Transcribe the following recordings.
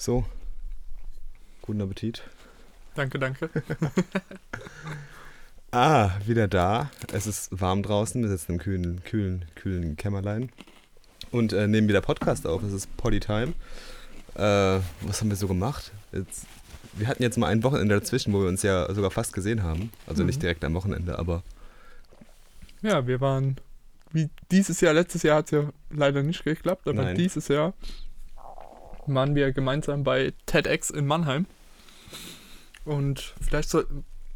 So. Guten Appetit. Danke, danke. Ah, wieder da. Es ist warm draußen. Wir sitzen im kühlen, kühlen, kühlen Kämmerlein. Und äh, nehmen wieder Podcast auf. Es ist Poddy Time. Äh, was haben wir so gemacht? Jetzt, wir hatten jetzt mal ein Wochenende dazwischen, wo wir uns ja sogar fast gesehen haben. Also nicht Mhm. direkt am Wochenende, aber Ja, wir waren, wie dieses Jahr, letztes Jahr hat es ja leider nicht geklappt, aber Nein. dieses Jahr waren wir gemeinsam bei TEDx in Mannheim. Und vielleicht soll,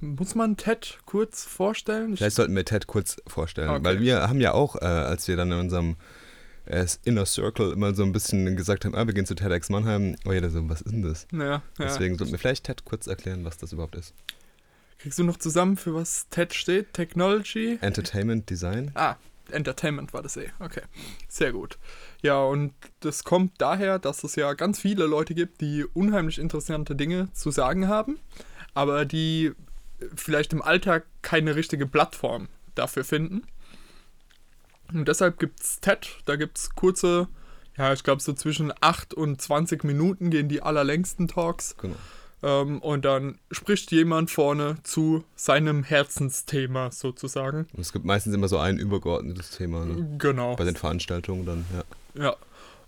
muss man TED kurz vorstellen? Ich, vielleicht sollten wir Ted kurz vorstellen. Okay. Weil wir haben ja auch, äh, als wir dann in unserem äh, Inner Circle immer so ein bisschen gesagt haben, ah, wir gehen zu TEDx Mannheim. Oh jeder so, was ist denn das? ja, ja. Deswegen sollten wir vielleicht Ted kurz erklären, was das überhaupt ist. Kriegst du noch zusammen, für was TED steht? Technology? Entertainment Design. Ah, Entertainment war das eh. Okay, sehr gut. Ja, und das kommt daher, dass es ja ganz viele Leute gibt, die unheimlich interessante Dinge zu sagen haben, aber die vielleicht im Alltag keine richtige Plattform dafür finden. Und deshalb gibt es TED, da gibt es kurze, ja, ich glaube so zwischen 8 und 20 Minuten gehen die allerlängsten Talks. Genau. Ähm, und dann spricht jemand vorne zu seinem Herzensthema sozusagen. Und es gibt meistens immer so ein übergeordnetes Thema ne? Genau. bei den Veranstaltungen dann, ja. Ja.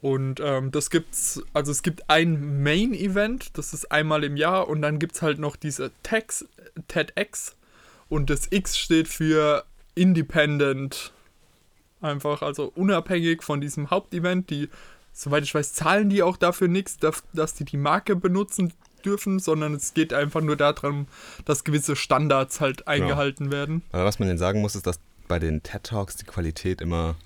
Und ähm, das gibt's, also es gibt ein Main-Event, das ist einmal im Jahr und dann gibt's halt noch diese TEDx, TEDx und das X steht für Independent. Einfach, also unabhängig von diesem Hauptevent, die, soweit ich weiß, zahlen die auch dafür nichts, dass, dass die die Marke benutzen dürfen, sondern es geht einfach nur darum, dass gewisse Standards halt eingehalten werden. Aber was man denn sagen muss, ist, dass bei den TED Talks die Qualität immer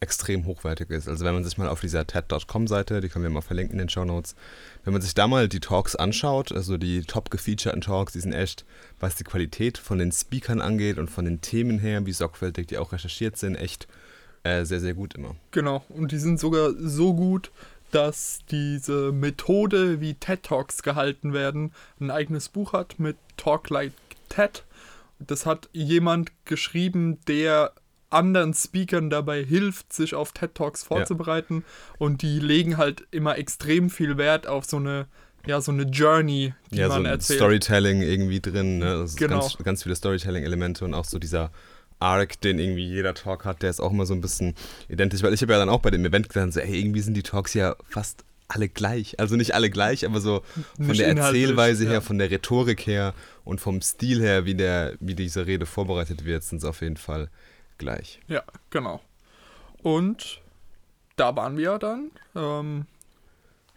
extrem hochwertig ist. Also wenn man sich mal auf dieser TED.com-Seite, die können wir mal verlinken in den Show Notes, wenn man sich da mal die Talks anschaut, also die top gefeaturten Talks, die sind echt, was die Qualität von den Speakern angeht und von den Themen her, wie sorgfältig die auch recherchiert sind, echt äh, sehr, sehr gut immer. Genau, und die sind sogar so gut, dass diese Methode, wie TED Talks gehalten werden, ein eigenes Buch hat mit Talk Like TED. Das hat jemand geschrieben, der anderen Speakern dabei hilft, sich auf TED Talks vorzubereiten. Und die legen halt immer extrem viel Wert auf so eine, ja, so eine Journey, die ja, so man ein erzählt. Storytelling irgendwie drin, ne? Genau. ganz, ganz viele Storytelling-Elemente und auch so dieser Arc, den irgendwie jeder Talk hat, der ist auch immer so ein bisschen identisch, weil ich habe ja dann auch bei dem Event gesagt, so, ey, irgendwie sind die Talks ja fast alle gleich. Also nicht alle gleich, aber so von Nicht der Erzählweise her, ja. von der Rhetorik her und vom Stil her, wie, der, wie diese Rede vorbereitet wird, sind es auf jeden Fall gleich. Ja, genau. Und da waren wir ja dann. Ähm,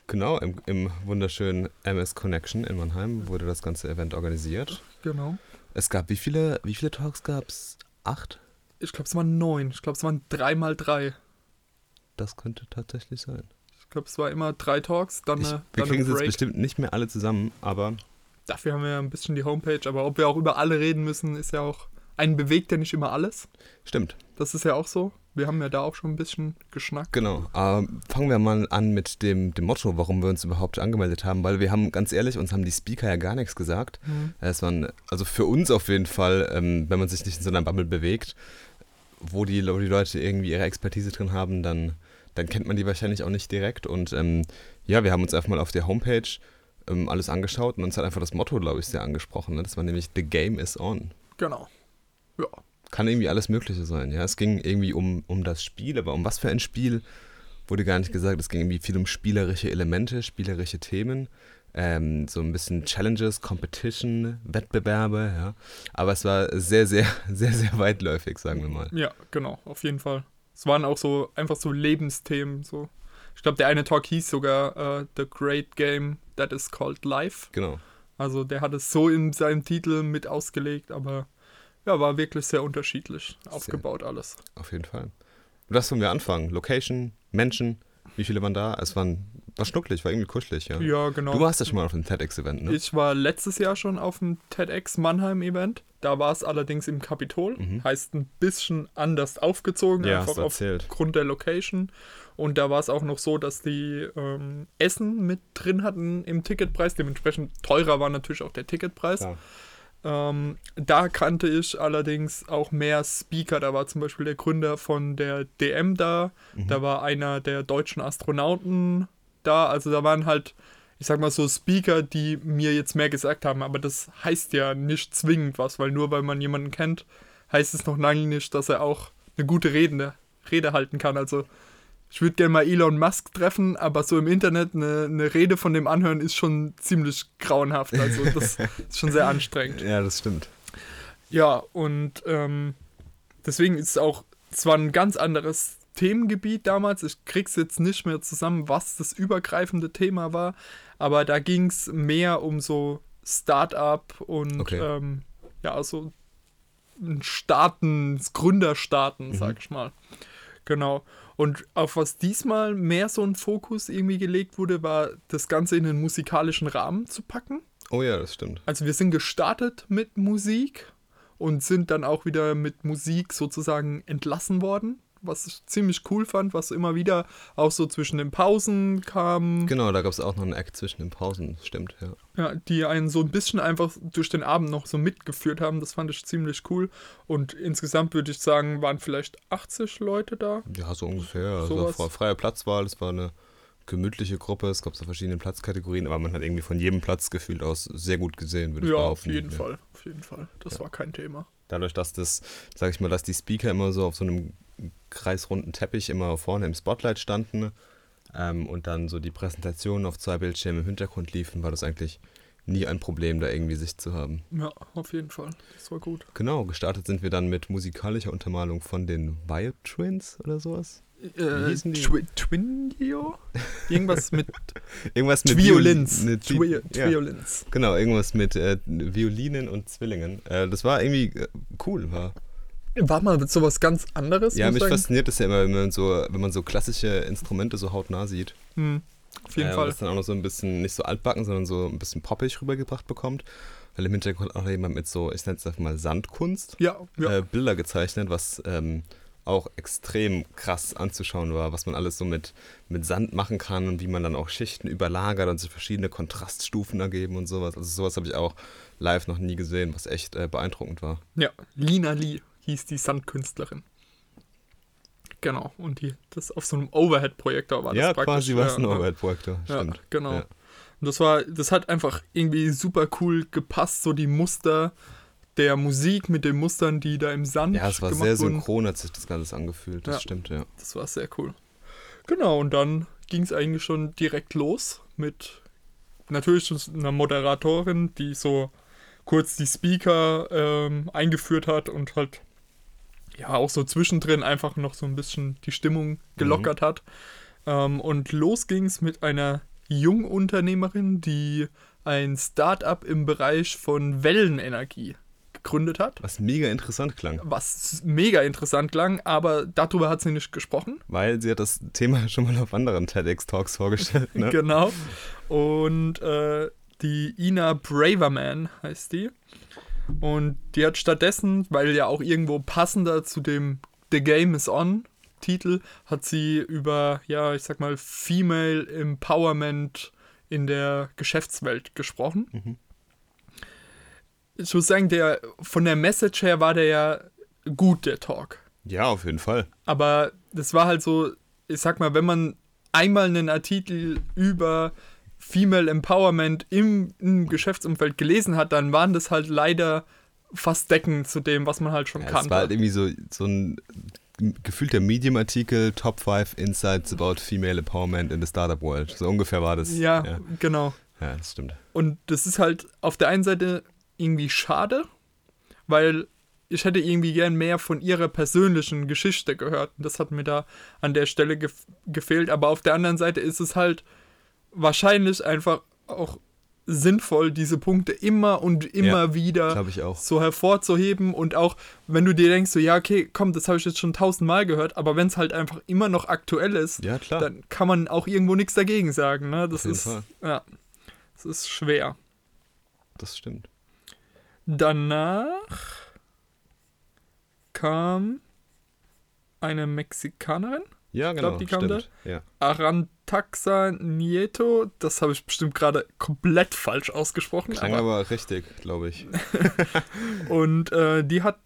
Genau, im, im wunderschönen MS Connection in Mannheim wurde das ganze Event organisiert. genau. Es gab, wie viele, wie viele Talks gab es? Acht? Ich glaube, es waren neun. Ich glaube, es waren drei mal drei. Das könnte tatsächlich sein. Ich glaube, es war immer drei Talks, dann, Ich, eine, wir dann kriegen es jetzt bestimmt nicht mehr alle zusammen, aber Dafür haben wir ja ein bisschen die Homepage, aber ob wir auch über alle reden müssen, ist ja auch. Einen bewegt ja nicht immer alles. stimmt. Das ist ja auch so. Wir haben ja da auch schon ein bisschen geschnackt. Genau. Ähm, fangen wir mal an mit dem, dem Motto, warum wir uns überhaupt angemeldet haben, weil wir haben, ganz ehrlich, uns haben die Speaker ja gar nichts gesagt. Mhm. Es waren, also für uns auf jeden Fall, ähm, wenn man sich nicht in so einer Bubble bewegt, wo die, wo die Leute irgendwie ihre Expertise drin haben, dann, dann kennt man die wahrscheinlich auch nicht direkt. Und ähm, ja, wir haben uns einfach mal auf der Homepage ähm, alles angeschaut und uns hat einfach das Motto, glaube ich, sehr angesprochen. Ne? Das war nämlich The Game is on. Genau. Ja. kann irgendwie alles Mögliche sein. Ja, es ging irgendwie um, um das Spiel, aber um was für ein Spiel wurde gar nicht gesagt. Es ging irgendwie viel um spielerische Elemente, spielerische Themen, ähm, so ein bisschen Challenges, Competition, Wettbewerbe. Ja, aber es war sehr, sehr, sehr, sehr weitläufig, sagen wir mal. Ja, genau, auf jeden Fall. Es waren auch so einfach so Lebensthemen. So. Ich glaube, der eine Talk hieß sogar äh, The Great Game That Is Called Life. Genau. Also der hat es so in seinem Titel mit ausgelegt, aber ja, war wirklich sehr unterschiedlich aufgebaut alles. Auf jeden Fall. Und was wollen wir anfangen? Location, Menschen, wie viele waren da? Es waren, war schnucklig, war irgendwie kuschelig, ja. Ja, genau. Du warst ja schon mal auf dem TEDx-Event, ne? Ich war letztes Jahr schon auf dem TEDx Mannheim Event. Da war es allerdings im Kapitol. Mhm. Heißt ein bisschen anders aufgezogen, Ja, einfach aufgrund der Location. Und da war es auch noch so, dass die ähm, Essen mit drin hatten im Ticketpreis. Dementsprechend teurer war natürlich auch der Ticketpreis. Klar. Ähm, da kannte ich allerdings auch mehr Speaker. Da war zum Beispiel der Gründer von der DM da. Mhm. Da war einer der deutschen Astronauten da. Also da waren halt ich sag mal so Speaker, die mir jetzt mehr gesagt haben, aber das heißt ja nicht zwingend was, weil nur weil man jemanden kennt, heißt es noch lange nicht, dass er auch eine gute Rede, Rede halten kann. Also ich würde gerne mal Elon Musk treffen, aber so im Internet eine, eine Rede von dem anhören ist schon ziemlich grauenhaft. Also das ist schon sehr anstrengend. Ja, das stimmt. Ja, und ähm, deswegen ist es auch zwar ein ganz anderes Themengebiet damals, ich krieg's jetzt nicht mehr zusammen, was das übergreifende Thema war, aber da ging es mehr um so Start-up und Okay. ähm, ja, so das Gründerstarten, Mhm. sag ich mal. Genau. Und auf was diesmal mehr so ein Fokus irgendwie gelegt wurde, war das Ganze in einen musikalischen Rahmen zu packen. Oh ja, das stimmt. Also wir sind gestartet mit Musik und sind dann auch wieder mit Musik sozusagen entlassen worden, was ich ziemlich cool fand, was immer wieder auch so zwischen den Pausen kam, Genau, da gab es auch noch einen Act zwischen den Pausen, stimmt, ja. ja, die einen so ein bisschen einfach durch den Abend noch so mitgeführt haben. Das fand ich ziemlich cool. Und insgesamt würde ich sagen, waren vielleicht 80 Leute da. Ja, so ungefähr. Also Sowas. fre- freie Platzwahl, es war eine gemütliche Gruppe, es gab so verschiedene Platzkategorien, aber man hat irgendwie von jedem Platz gefühlt aus sehr gut gesehen, würde ich Ja, auf behaupten. jeden Ja. Fall. Auf jeden Fall. Das war kein Thema. Dadurch, dass das, sag ich mal, dass die Speaker immer so auf so einem kreisrunden Teppich immer vorne im Spotlight standen ähm, und dann so die Präsentationen auf zwei Bildschirmen im Hintergrund liefen, war das eigentlich nie ein Problem, da irgendwie Sicht zu haben. Ja, auf jeden Fall. Das war gut. Genau, gestartet sind wir dann mit musikalischer Untermalung von den Vibe Twins oder sowas. Äh? Twi Twindio? Irgendwas mit Irgendwas mit Violins. Viol- Twi ja. Violins. Genau, irgendwas mit äh, Violinen und Zwillingen. Äh, das war irgendwie äh, cool, war. War mal sowas ganz anderes? Ja, mich ich sagen. fasziniert das ja immer, wenn man so, wenn man so klassische Instrumente so hautnah sieht. Hm, auf jeden äh, und Fall. Das dann auch noch so ein bisschen, nicht so altbacken, sondern so ein bisschen poppig rübergebracht bekommt. Weil im Hintergrund auch jemand mit so, ich nenne es einfach mal Sandkunst, Ja, ja. äh, Bilder gezeichnet, was ähm, auch extrem krass anzuschauen war, was man alles so mit, mit Sand machen kann und wie man dann auch Schichten überlagert und sich verschiedene Kontraststufen ergeben und sowas. Also sowas habe ich auch live noch nie gesehen, was echt äh, beeindruckend war. ja. Lina Lee hieß die Sandkünstlerin. Genau. Und die, das auf so einem Overhead-Projektor war das ja, praktisch. quasi war es ein ja, ja. Overhead-Projektor, Ja, stimmt. genau. Ja. Und das war, das hat einfach irgendwie super cool gepasst, so die Muster der Musik mit den Mustern, die da im Sand Ja, es war sehr synchron, hat sich das Ganze angefühlt, das Ja. stimmt, ja. Das war sehr cool. Genau, und dann ging es eigentlich schon direkt los mit natürlich einer Moderatorin, die so kurz die Speaker ähm, eingeführt hat und halt ja auch so zwischendrin einfach noch so ein bisschen die Stimmung gelockert hat. Ähm, und los ging es mit einer Jungunternehmerin, die ein Start-up im Bereich von Wellenenergie gegründet hat. Was mega interessant klang, Was mega interessant klang, aber darüber hat sie nicht gesprochen. weil sie hat das Thema schon mal auf anderen TEDx-Talks vorgestellt, ne? Genau. Und äh, die Ina Braverman heißt die. Und die hat stattdessen, weil ja auch irgendwo passender zu dem The Game is On Titel, hat sie über, ja, ich sag mal, Female Empowerment in der Geschäftswelt gesprochen. Ich muss sagen, der, von der Message her war der ja gut, der Talk. Ja, auf jeden Fall. Aber das war halt so, ich sag mal, wenn man einmal einen Artikel über Female Empowerment im, im Geschäftsumfeld gelesen hat, dann waren das halt leider fast deckend zu dem, was man halt schon Ja, es kannte. war halt irgendwie so, so ein gefühlter Medium-Artikel, Top 5 Insights about Female Empowerment in the Startup World. So ungefähr war das. ja, ja, genau. ja das stimmt. Und das ist halt auf der einen Seite irgendwie schade, weil ich hätte irgendwie gern mehr von ihrer persönlichen Geschichte gehört. Und das hat mir da an der Stelle gef gefehlt. Aber auf der anderen Seite ist es halt wahrscheinlich einfach auch sinnvoll, diese Punkte immer und immer Ja, wieder so hervorzuheben und auch wenn du dir denkst, so ja, okay, komm, das habe ich jetzt schon tausendmal gehört, aber wenn es halt einfach immer noch aktuell ist, Ja, dann kann man auch irgendwo nichts dagegen sagen. Ne? Das ist, Fall. ja, das ist schwer. Das stimmt. Danach kam eine Mexikanerin, Ja, genau. glaub, die kam stimmt. Ja. Arantaxa Nieto. Das habe ich bestimmt gerade komplett falsch ausgesprochen. Klang aber, aber richtig, glaube ich. und äh, die hat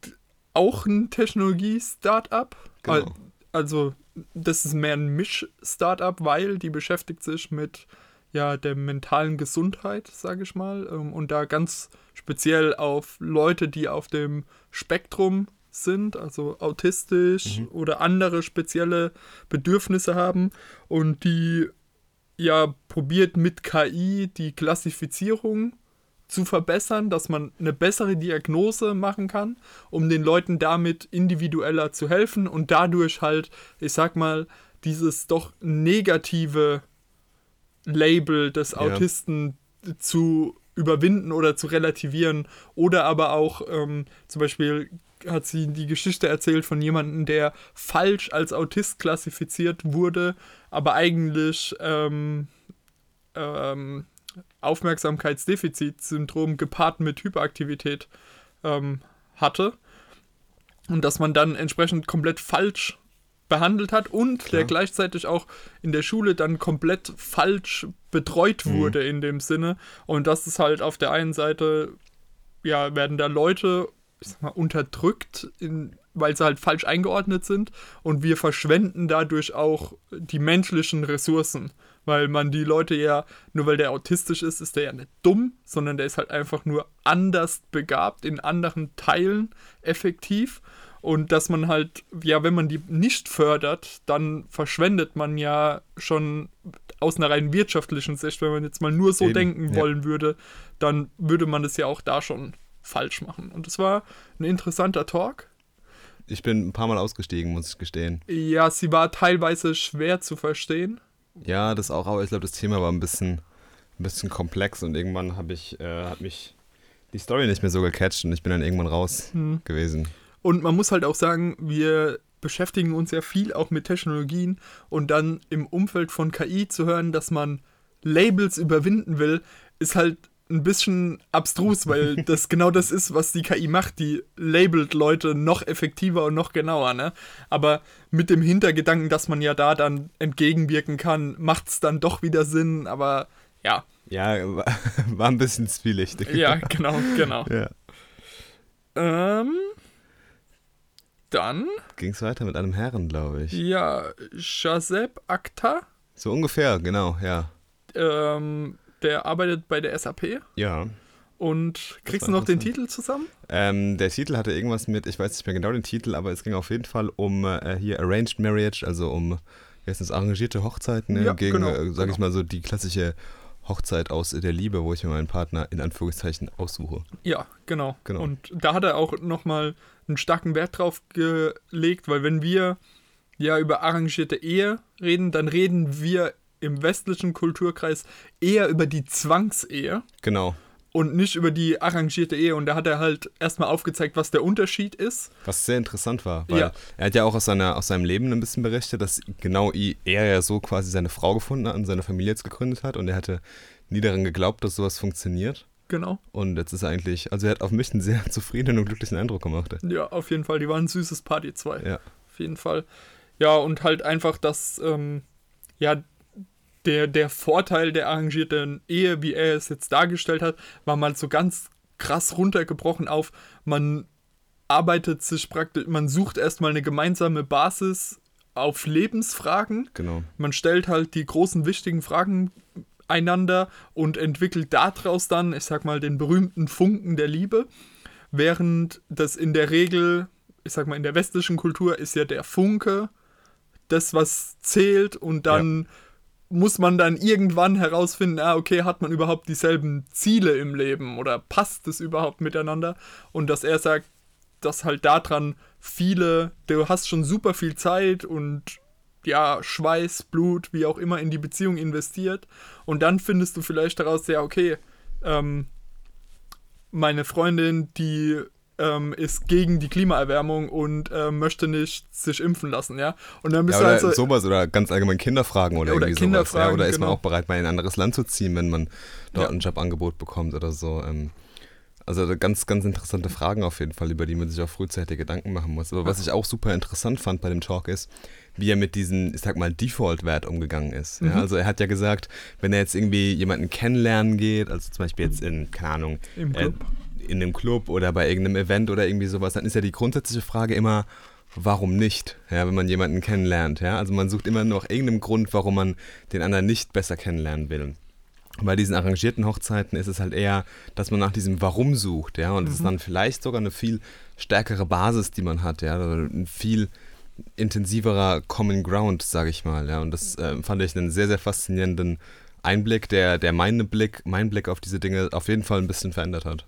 auch ein Technologie-Startup. Genau. Also, das ist mehr ein Misch-Startup, weil die beschäftigt sich mit ja, der mentalen Gesundheit, sage ich mal. Ähm, und da ganz speziell auf Leute, die auf dem Spektrum sind, also autistisch mhm. oder andere spezielle Bedürfnisse haben und die ja probiert mit KI die Klassifizierung zu verbessern, dass man eine bessere Diagnose machen kann, um den Leuten damit individueller zu helfen und dadurch halt, ich sag mal, dieses doch negative Label des Autisten ja. zu überwinden oder zu relativieren oder aber auch ähm, zum Beispiel hat sie die Geschichte erzählt von jemandem, der falsch als Autist klassifiziert wurde, aber eigentlich ähm, ähm, Aufmerksamkeitsdefizitsyndrom gepaart mit Hyperaktivität ähm, hatte und dass man dann entsprechend komplett falsch behandelt hat und Klar. der gleichzeitig auch in der Schule dann komplett falsch betreut mhm. wurde mhm. in dem Sinne und das ist halt auf der einen Seite ja werden da Leute ich sag mal, unterdrückt, in, weil sie halt falsch eingeordnet sind. Und wir verschwenden dadurch auch die menschlichen Ressourcen. Weil man die Leute ja, nur weil der autistisch ist, ist der ja nicht dumm, sondern der ist halt einfach nur anders begabt, in anderen Teilen effektiv. Und dass man halt, ja, wenn man die nicht fördert, dann verschwendet man ja schon aus einer rein wirtschaftlichen Sicht, wenn man jetzt mal nur so Eben, denken ja. wollen würde, dann würde man das ja auch da schon falsch machen. Und es war ein interessanter Talk. Ich bin ein paar Mal ausgestiegen, muss ich gestehen. Ja, sie war teilweise schwer zu verstehen. Ja, das auch, aber ich glaube, das Thema war ein bisschen, ein bisschen komplex und irgendwann habe ich, äh, hat mich die Story nicht mehr so gecatcht und ich bin dann irgendwann raus hm. gewesen. Und man muss halt auch sagen, wir beschäftigen uns ja viel auch mit Technologien und dann im Umfeld von KI zu hören, dass man Labels überwinden will, ist halt ein bisschen abstrus, weil das genau das ist, was die KI macht. Die labelt Leute noch effektiver und noch genauer, ne? Aber mit dem Hintergedanken, dass man ja da dann entgegenwirken kann, macht es dann doch wieder Sinn, aber ja. Ja, war ein bisschen zwielichtig. Ja, genau, genau. ja. Ähm, dann. Ging es weiter mit einem Herren, glaube ich. Ja, Shazeb Akhtar. So ungefähr, genau, ja. Ähm, der arbeitet bei der SAP. Ja. Und kriegst du noch den Titel zusammen? Ähm, der Titel hatte irgendwas mit, ich weiß nicht mehr genau den Titel, aber es ging auf jeden Fall um äh, hier Arranged Marriage, also um erstens arrangierte Hochzeiten, ne, ja, gegen, genau, äh, sag genau. ich mal so, die klassische Hochzeit aus der Liebe, wo ich mir meinen Partner in Anführungszeichen aussuche. Ja, genau. genau. Und da hat er auch nochmal einen starken Wert drauf gelegt, weil wenn wir ja über arrangierte Ehe reden, dann reden wir im westlichen Kulturkreis eher über die Zwangsehe. Genau. Und nicht über die arrangierte Ehe. Und da hat er halt erstmal aufgezeigt, was der Unterschied ist. Was sehr interessant war, weil ja. er hat ja auch aus, seiner, aus seinem Leben ein bisschen berichtet, dass genau er ja so quasi seine Frau gefunden hat und seine Familie jetzt gegründet hat. Und er hatte nie daran geglaubt, dass sowas funktioniert. Genau. Und jetzt ist er eigentlich, also er hat auf mich einen sehr zufriedenen und glücklichen Eindruck gemacht. Ja, auf jeden Fall. Die waren ein süßes Party 2. Ja. Auf jeden Fall. Ja, und halt einfach, dass, ähm, ja, der, der Vorteil der arrangierten Ehe, wie er es jetzt dargestellt hat, war mal so ganz krass runtergebrochen auf, man arbeitet sich praktisch, man sucht erstmal eine gemeinsame Basis auf Lebensfragen. Genau. Man stellt halt die großen wichtigen Fragen einander und entwickelt daraus dann, ich sag mal, den berühmten Funken der Liebe. Während das in der Regel, ich sag mal, in der westlichen Kultur ist ja der Funke das, was zählt und dann ja muss man dann irgendwann herausfinden, ah, okay, hat man überhaupt dieselben Ziele im Leben oder passt es überhaupt miteinander? Und dass er sagt, dass halt daran viele, du hast schon super viel Zeit und ja, Schweiß, Blut, wie auch immer in die Beziehung investiert. Und dann findest du vielleicht daraus, ja, okay, ähm, meine Freundin, die ähm, ist gegen die Klimaerwärmung und äh, möchte nicht sich impfen lassen, ja. Und dann bist ja, oder du halt so, sowas oder ganz allgemein Kinderfragen oder, oder irgendwie Kinderfragen, sowas. Ja, oder ist genau. man auch bereit, mal in ein anderes Land zu ziehen, wenn man dort ja. ein Jobangebot bekommt oder so. Ähm, also ganz, ganz interessante Fragen auf jeden Fall, über die man sich auch frühzeitig Gedanken machen muss. Aber was ich auch super interessant fand bei dem Talk ist, wie er mit diesem, ich sag mal, Default-Wert umgegangen ist. Mhm. Ja, also er hat ja gesagt, wenn er jetzt irgendwie jemanden kennenlernen geht, also zum Beispiel jetzt in, keine Ahnung, Im Club. Äh, in einem Club oder bei irgendeinem Event oder irgendwie sowas, dann ist ja die grundsätzliche Frage immer, warum nicht, ja, wenn man jemanden kennenlernt. Ja? Also man sucht immer noch irgendeinen Grund, warum man den anderen nicht besser kennenlernen will. bei diesen arrangierten Hochzeiten ist es halt eher, dass man nach diesem Warum sucht, ja, und es ist dann vielleicht sogar eine viel stärkere Basis, die man hat, ja, oder ein viel intensiverer Common Ground, sage ich mal, ja, und das äh, fand ich einen sehr, sehr faszinierenden Einblick, der, der meinen Blick, mein Blick auf diese Dinge auf jeden Fall ein bisschen verändert hat.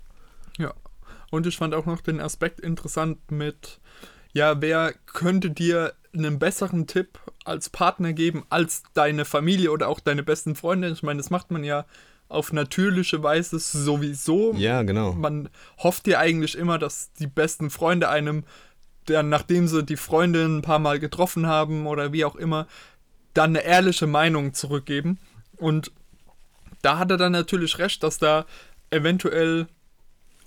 Ja. Und ich fand auch noch den Aspekt interessant mit, ja, wer könnte dir einen besseren Tipp als Partner geben als deine Familie oder auch deine besten Freunde? Ich meine, das macht man ja auf natürliche Weise sowieso. Ja, genau. Man hofft ja eigentlich immer, dass die besten Freunde einem, dann nachdem sie die Freundin ein paar Mal getroffen haben oder wie auch immer, dann eine ehrliche Meinung zurückgeben. Und da hat er dann natürlich recht, dass da eventuell,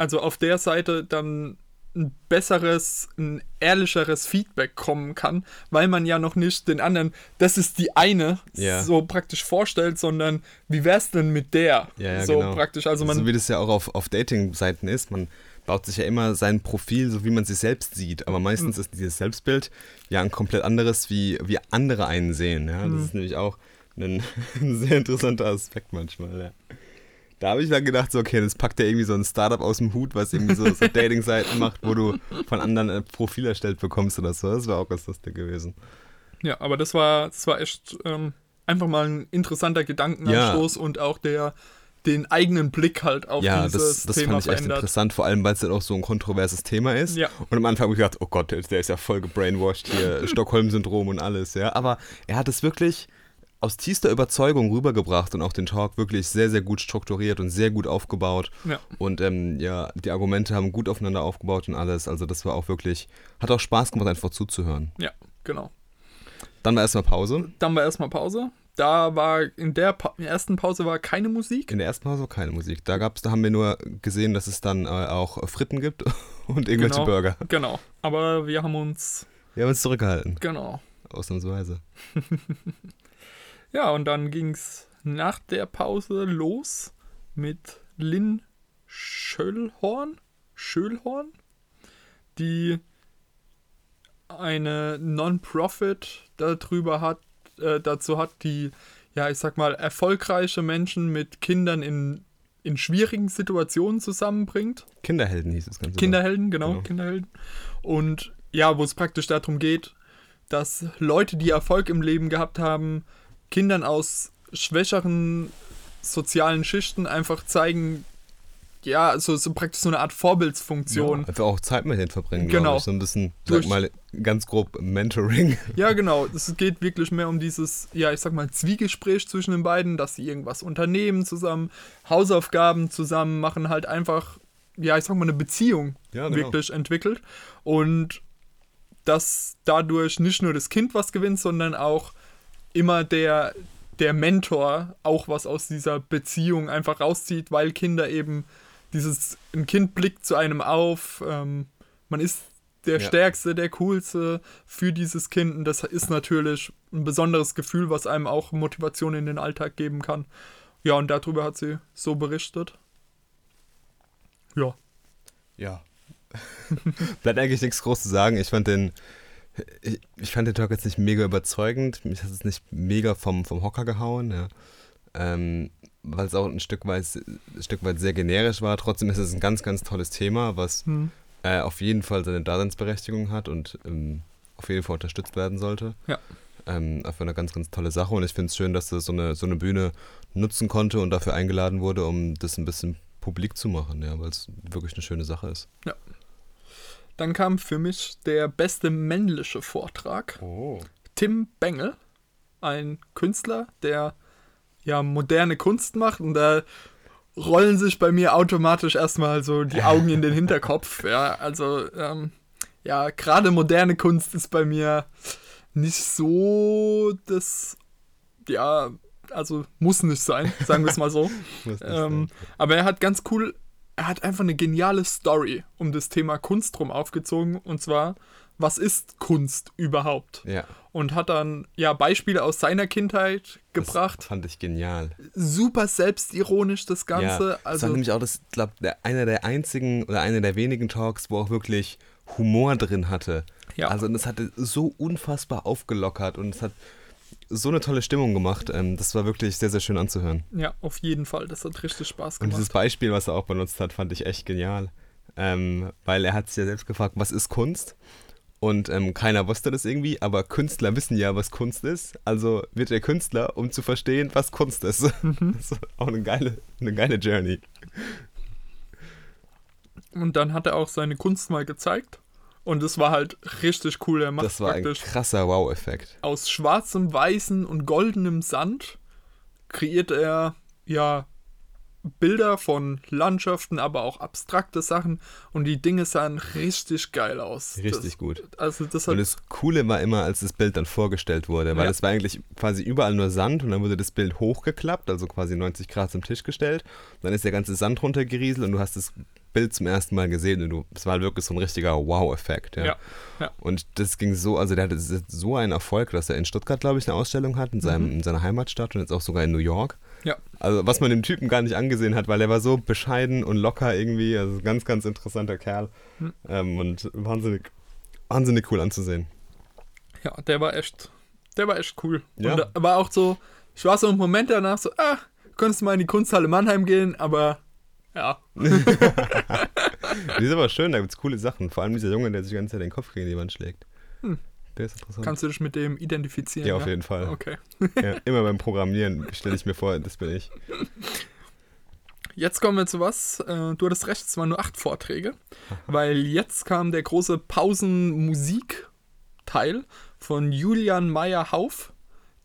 also auf der Seite dann ein besseres, ein ehrlicheres Feedback kommen kann, weil man ja noch nicht den anderen, das ist die eine, Ja. so praktisch vorstellt, sondern wie wär's denn mit der? Ja, ja, so genau. praktisch. Also man so wie das ja auch auf, auf Dating-Seiten ist, man baut sich ja immer sein Profil, so wie man sich selbst sieht. Aber meistens Mhm. ist dieses Selbstbild ja ein komplett anderes, wie, wie andere einen sehen. Ja? Mhm. Das ist nämlich auch ein, ein sehr interessanter Aspekt manchmal. Ja. Da habe ich dann gedacht, so, okay, das packt ja irgendwie so ein Startup aus dem Hut, was irgendwie so, so Dating-Seiten macht, wo du von anderen ein Profil erstellt bekommst oder so. Das war auch ganz lustig gewesen. Ja, aber das war, das war echt ähm, einfach mal ein interessanter Gedankenanstoß und auch der den eigenen Blick halt auf ja, dieses das, das Thema fand ich echt verändert. interessant, vor allem, weil es dann auch so ein kontroverses Thema ist. Ja. Und am Anfang habe ich gedacht, oh Gott, der, der ist ja voll gebrainwashed hier, Stockholm-Syndrom und alles, ja. Aber er hat es wirklich aus tiefster Überzeugung rübergebracht und auch den Talk wirklich sehr, sehr gut strukturiert und sehr gut aufgebaut. Ja. Und ähm, ja, die Argumente haben gut aufeinander aufgebaut und alles. Also das war auch wirklich, hat auch Spaß gemacht, einfach zuzuhören. Ja, genau. Dann war erstmal Pause. Dann war erstmal Pause. Da war in der, pa in der ersten Pause war keine Musik. In der ersten Pause keine Musik. Da gab's, da haben wir nur gesehen, dass es dann äh, auch Fritten gibt und irgendwelche Genau. Burger. Genau. Aber wir haben uns, Wir haben uns zurückgehalten, genau. ausnahmsweise. Ja, und dann ging es nach der Pause los mit Lynn Schöllhorn, Schöllhorn, die eine Non-Profit darüber hat, äh, dazu hat, die, ja, ich sag mal, erfolgreiche Menschen mit Kindern in, in schwierigen Situationen zusammenbringt. Kinderhelden hieß das Ganze. Kinderhelden, genau, Genau. Kinderhelden. Und ja, wo es praktisch darum geht, dass Leute, die Erfolg im Leben gehabt haben, Kindern aus schwächeren sozialen Schichten einfach zeigen, ja, so, so praktisch so eine Art Vorbildsfunktion. Ja, einfach auch Zeit mit denen verbringen, Genau. So ein bisschen, sag Durch- mal, ganz grob Mentoring. Ja, genau. Es geht wirklich mehr um dieses, ja, ich sag mal, Zwiegespräch zwischen den beiden, dass sie irgendwas unternehmen zusammen, Hausaufgaben zusammen machen, halt einfach, ja, ich sag mal, eine Beziehung Ja, genau. wirklich entwickelt. Und dass dadurch nicht nur das Kind was gewinnt, sondern auch immer der, der Mentor auch was aus dieser Beziehung einfach rauszieht, weil Kinder eben dieses, ein Kind blickt zu einem auf, ähm, man ist der Ja. Stärkste, der Coolste für dieses Kind und das ist natürlich ein besonderes Gefühl, was einem auch Motivation in den Alltag geben kann. Ja, und darüber hat sie so berichtet. Ja. Ja. Bleibt eigentlich nichts groß zu sagen. Ich fand den, ich, ich fand den Talk jetzt nicht mega überzeugend. Mich hat es nicht mega vom, vom Hocker gehauen, ja. Ähm, weil es auch ein Stück, weit, ein Stück weit sehr generisch war. Trotzdem ist es ein ganz, ganz tolles Thema, was Hm. äh, auf jeden Fall seine Daseinsberechtigung hat und ähm, auf jeden Fall unterstützt werden sollte. Ja. Ähm, einfach eine ganz, ganz tolle Sache und ich finde es schön, dass er so eine, so eine Bühne nutzen konnte und dafür eingeladen wurde, um das ein bisschen publik zu machen, ja, weil es wirklich eine schöne Sache ist. Dann kam für mich der beste männliche Vortrag. Oh. Tim Bengel, ein Künstler, der ja moderne Kunst macht und da rollen sich bei mir automatisch erstmal so die Augen in den Hinterkopf. Ja, also ähm, ja, gerade moderne Kunst ist bei mir nicht so das, ja, also muss nicht sein, sagen wir es mal so. Ähm, aber er hat ganz cool, er hat einfach eine geniale Story um das Thema Kunst drum aufgezogen. Und zwar, was ist Kunst überhaupt? ja, Und hat dann ja Beispiele aus seiner Kindheit das gebracht. fand ich genial. Super selbstironisch das Ganze. ja, das war also nämlich auch, das, glaub, der, einer der einzigen oder einer der wenigen Talks, wo auch wirklich Humor drin hatte. Ja. Also das hatte so unfassbar aufgelockert und es hat so eine tolle Stimmung gemacht. Ähm, das war wirklich sehr, sehr schön anzuhören. Ja, auf jeden Fall. Das hat richtig Spaß Und gemacht. dieses Beispiel, was er auch benutzt hat, fand ich echt genial. Ähm, weil er hat sich ja selbst gefragt, was ist Kunst? Und ähm, keiner wusste das irgendwie, aber Künstler wissen ja, was Kunst ist. Also wird er Künstler, um zu verstehen, was Kunst ist. Mhm. Das ist auch eine geile, eine geile Journey. Und dann hat er auch seine Kunst mal gezeigt. Und es war halt richtig cool. Er macht Das war ein krasser Wow-Effekt. aus schwarzem, weißem und goldenem Sand kreiert er ja Bilder von Landschaften, aber auch abstrakte Sachen und die Dinge sahen richtig geil aus. Richtig gut. Das, also das Und das Coole war immer, als das Bild dann vorgestellt wurde, weil Ja. es war eigentlich quasi überall nur Sand und dann wurde das Bild hochgeklappt, also quasi 90 Grad zum Tisch gestellt. Dann ist der ganze Sand runtergerieselt und du hast das Bild zum ersten Mal gesehen und du, es war wirklich so ein richtiger Wow-Effekt. Ja. Ja, ja. Und das ging so, also der hatte so einen Erfolg, dass er in Stuttgart, glaube ich, eine Ausstellung hat, in, seinem, in seiner Heimatstadt und jetzt auch sogar in New York. ja, Also was man dem Typen gar nicht angesehen hat, weil er war so bescheiden und locker irgendwie, also ganz, ganz interessanter Kerl Hm. ähm, und wahnsinnig, wahnsinnig cool anzusehen. ja, der war echt, der war echt cool. Ja. Und war auch so, ich war so im Moment danach so, ah, könntest du mal in die Kunsthalle Mannheim gehen, aber ja, Die ist aber schön, da gibt es coole Sachen. Vor allem dieser Junge, der sich die ganze Zeit den Kopf gegen die Wand schlägt. Hm. Der ist interessant. kannst du dich mit dem identifizieren? ja, auf jeden Fall. Okay. Ja, immer beim Programmieren stelle ich mir vor, das bin ich. Jetzt kommen wir zu was. Äh, du hattest recht, es waren nur acht Vorträge, weil jetzt kam der große Pausenmusik-Teil von Julian Meyer-Hauf,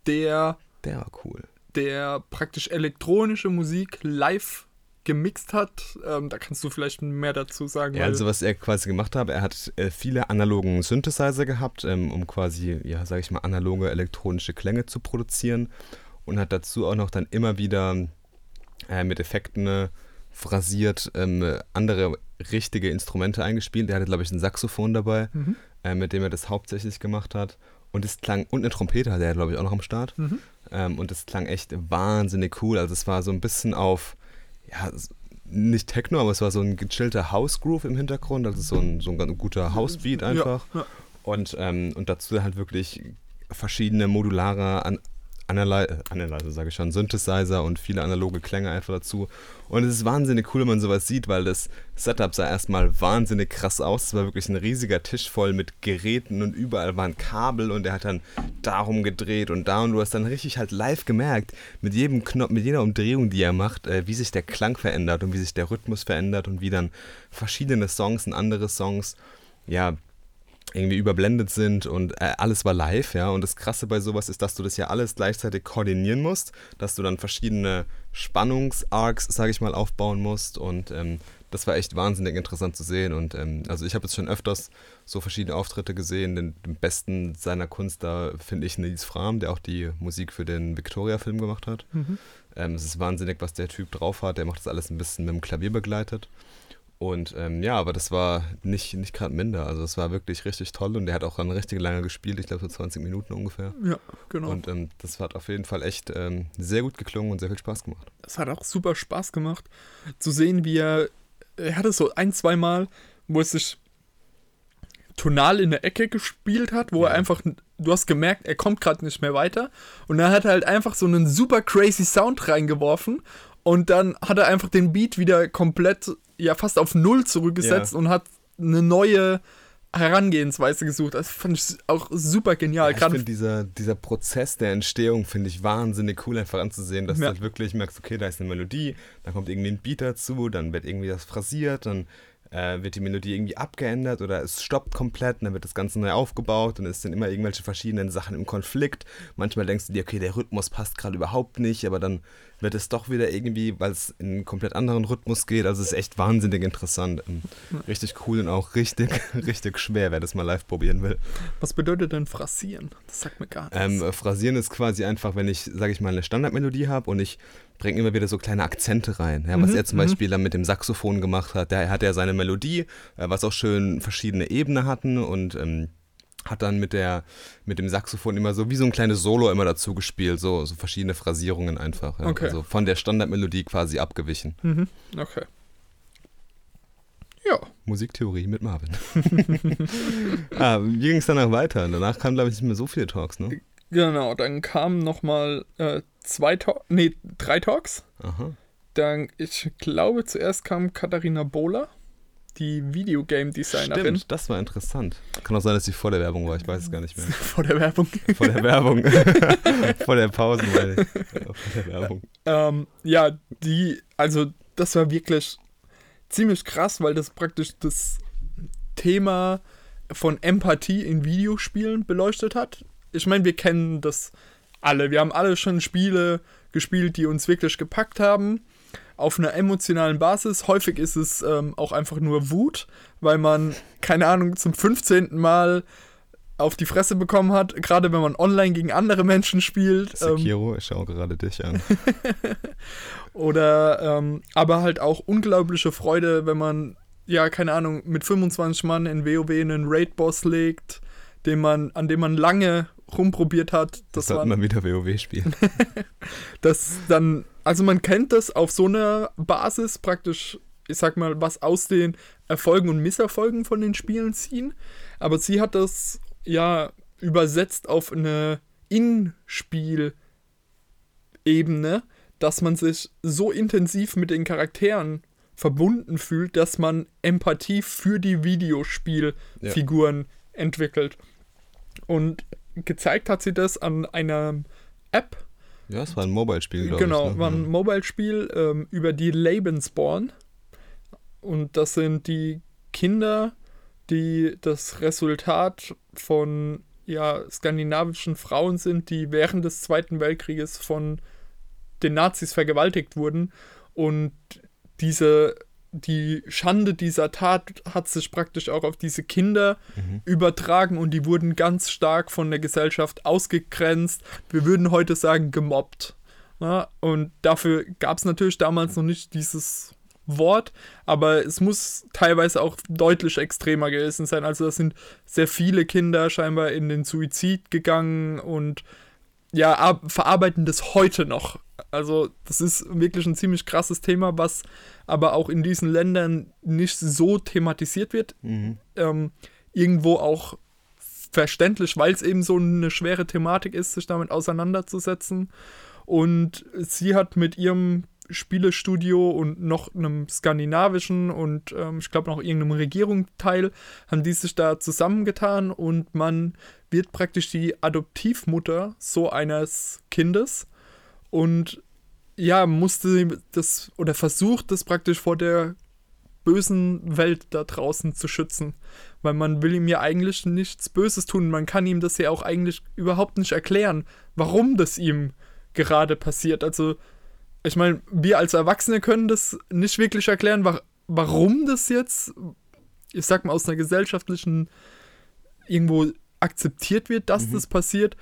der, Der war cool. der praktisch elektronische Musik live gemixt hat. Ähm, da kannst du vielleicht mehr dazu sagen. Ja, also was er quasi gemacht hat, er hat äh, viele analogen Synthesizer gehabt, ähm, um quasi, ja, sage ich mal, analoge elektronische Klänge zu produzieren und hat dazu auch noch dann immer wieder äh, mit Effekten äh, phrasiert ähm, andere richtige Instrumente eingespielt. Er hatte, glaube ich, ein Saxophon dabei, Mhm. äh, mit dem er das hauptsächlich gemacht hat. Und es klang, und eine Trompete hatte er, glaube ich, auch noch am Start. Mhm. Ähm, und es klang echt wahnsinnig cool. Also es war so ein bisschen auf, ja, nicht Techno, aber es war so ein gechillter House-Groove im Hintergrund. Also so ein, so ein ganz guter House-Beat einfach. Ja, ja. Und, ähm, und dazu halt wirklich verschiedene modulare An Analy Analyzer, sage ich schon, Synthesizer und viele analoge Klänge einfach dazu. Und es ist wahnsinnig cool, wenn man sowas sieht, weil das Setup sah erstmal wahnsinnig krass aus. Es war wirklich ein riesiger Tisch voll mit Geräten und überall waren Kabel und er hat dann darum gedreht und da und du hast dann richtig halt live gemerkt, mit jedem Knopf, mit jeder Umdrehung, die er macht, äh, wie sich der Klang verändert und wie sich der Rhythmus verändert und wie dann verschiedene Songs und andere Songs, ja, irgendwie überblendet sind und äh, alles war live, ja. Und das Krasse bei sowas ist, dass du das ja alles gleichzeitig koordinieren musst, dass du dann verschiedene Spannungsarcs, sage ich mal, aufbauen musst. Und ähm, das war echt wahnsinnig interessant zu sehen. Und ähm, also ich habe jetzt schon öfters so verschiedene Auftritte gesehen. Den, den besten seiner Kunst da finde ich Nils Fram, der auch die Musik für den Victoria-Film gemacht hat. Mhm. Ähm, es ist wahnsinnig, was der Typ drauf hat. Der macht das alles ein bisschen mit dem Klavier begleitet. Und ähm, ja, aber das war nicht, nicht gerade minder. Also es war wirklich richtig toll und der hat auch dann richtig lange gespielt, ich glaube so 20 Minuten ungefähr. ja, genau. Und ähm, das hat auf jeden Fall echt ähm, sehr gut geklungen und sehr viel Spaß gemacht. Es hat auch super Spaß gemacht zu sehen, wie er. Er hatte so ein, zwei Mal, wo es sich tonal in der Ecke gespielt hat, wo Ja. er einfach. Du hast gemerkt, er kommt gerade nicht mehr weiter. Und dann hat er halt einfach so einen super crazy Sound reingeworfen. Und dann hat er einfach den Beat wieder komplett, ja, fast auf Null zurückgesetzt Ja. und hat eine neue Herangehensweise gesucht. Das fand ich auch super genial. Ja, ich finde dieser, dieser Prozess der Entstehung finde ich wahnsinnig cool einfach anzusehen, dass Ja. du halt wirklich merkst, okay, da ist eine Melodie, dann kommt irgendwie ein Beat dazu, dann wird irgendwie das phrasiert, dann äh, wird die Melodie irgendwie abgeändert oder es stoppt komplett, dann wird das Ganze neu aufgebaut und es sind immer irgendwelche verschiedenen Sachen im Konflikt. Manchmal denkst du dir, okay, der Rhythmus passt gerade überhaupt nicht, aber dann wird es doch wieder irgendwie, weil es in einen komplett anderen Rhythmus geht. Also es ist echt wahnsinnig interessant. Richtig cool und auch richtig, richtig schwer, wer das mal live probieren will. was bedeutet denn Phrasieren? Das sagt mir gar nichts. Ähm, äh, Phrasieren ist quasi einfach, wenn ich, sage ich mal, eine Standardmelodie habe und ich bringe immer wieder so kleine Akzente rein. Ja, was Mhm, er zum mhm. Beispiel dann mit dem Saxophon gemacht hat, da hat er seine Melodie, äh, was auch schön verschiedene Ebenen hatten und ähm, hat dann mit, der, mit dem Saxophon immer so wie so ein kleines Solo immer dazu gespielt, so, so verschiedene Phrasierungen einfach. Ja. Okay. Also von der Standardmelodie quasi abgewichen. Mhm. Okay. Ja. Musiktheorie mit Marvin. ah, wie ging es danach weiter? Danach kamen, glaube ich, nicht mehr so viele Talks, ne? Genau, dann kamen nochmal äh, zwei Talks, nee, drei Talks. Aha. Dann, ich glaube, zuerst kam Katharina Bohler, die Videogame-Designerin. Stimmt, das war interessant. Kann auch sein, dass sie vor der Werbung war, ich weiß es gar nicht mehr. Vor der Werbung. Vor der Werbung. vor der Pause, meine ich. Vor der Werbung. Ähm, ja, die, also das war wirklich ziemlich krass, weil das praktisch das Thema von Empathie in Videospielen beleuchtet hat. Ich meine, wir kennen das alle. Wir haben alle schon Spiele gespielt, die uns wirklich gepackt haben. Auf einer emotionalen Basis. Häufig ist es ähm, auch einfach nur Wut, weil man, keine Ahnung, zum 15. Mal auf die Fresse bekommen hat, gerade wenn man online gegen andere Menschen spielt. Ähm, Sekiro, ich schaue gerade dich an. Oder ähm, aber halt auch unglaubliche Freude, wenn man, ja, keine Ahnung, mit 25 Mann in WoW einen Raid-Boss legt, den man, an dem man lange rumprobiert hat. Das war wir wieder WoW spielen. das dann, also man kennt das auf so einer Basis praktisch, ich sag mal, was aus den Erfolgen und Misserfolgen von den Spielen ziehen. Aber sie hat das ja übersetzt auf eine In-Spiel-Ebene, dass man sich so intensiv mit den Charakteren verbunden fühlt, dass man Empathie für die Videospielfiguren entwickelt. Und gezeigt hat sie das an einer App, Ja, es war ein Mobile-Spiel, glaube genau, ich. ne? war ein Mobile-Spiel ähm, über die Lebensborn. Und das sind die Kinder, die das Resultat von ja, skandinavischen Frauen sind, die während des Zweiten Weltkrieges von den Nazis vergewaltigt wurden. Und diese, die Schande dieser Tat hat sich praktisch auch auf diese Kinder Mhm. übertragen und die wurden ganz stark von der Gesellschaft ausgegrenzt. Wir würden heute sagen, gemobbt. Ja, und dafür gab es natürlich damals noch nicht dieses Wort, aber es muss teilweise auch deutlich extremer gewesen sein. Also es sind sehr viele Kinder scheinbar in den Suizid gegangen und ja, verarbeiten das heute noch. Also das ist wirklich ein ziemlich krasses Thema, was aber auch in diesen Ländern nicht so thematisiert wird. Mhm. Ähm, irgendwo auch verständlich, weil es eben so eine schwere Thematik ist, sich damit auseinanderzusetzen. Und sie hat mit ihrem Spielestudio und noch einem skandinavischen und ähm, ich glaube noch irgendeinem Regierungsteil haben die sich da zusammengetan und man wird praktisch die Adoptivmutter so eines Kindes und ja, musste das oder versucht das praktisch vor der bösen Welt da draußen zu schützen. Weil man will ihm ja eigentlich nichts Böses tun. Man kann ihm das ja auch eigentlich überhaupt nicht erklären, warum das ihm gerade passiert. Also, ich meine, wir als Erwachsene können das nicht wirklich erklären, wa warum das jetzt, ich sag mal, aus einer gesellschaftlichen irgendwo akzeptiert wird, dass Mhm. das passiert.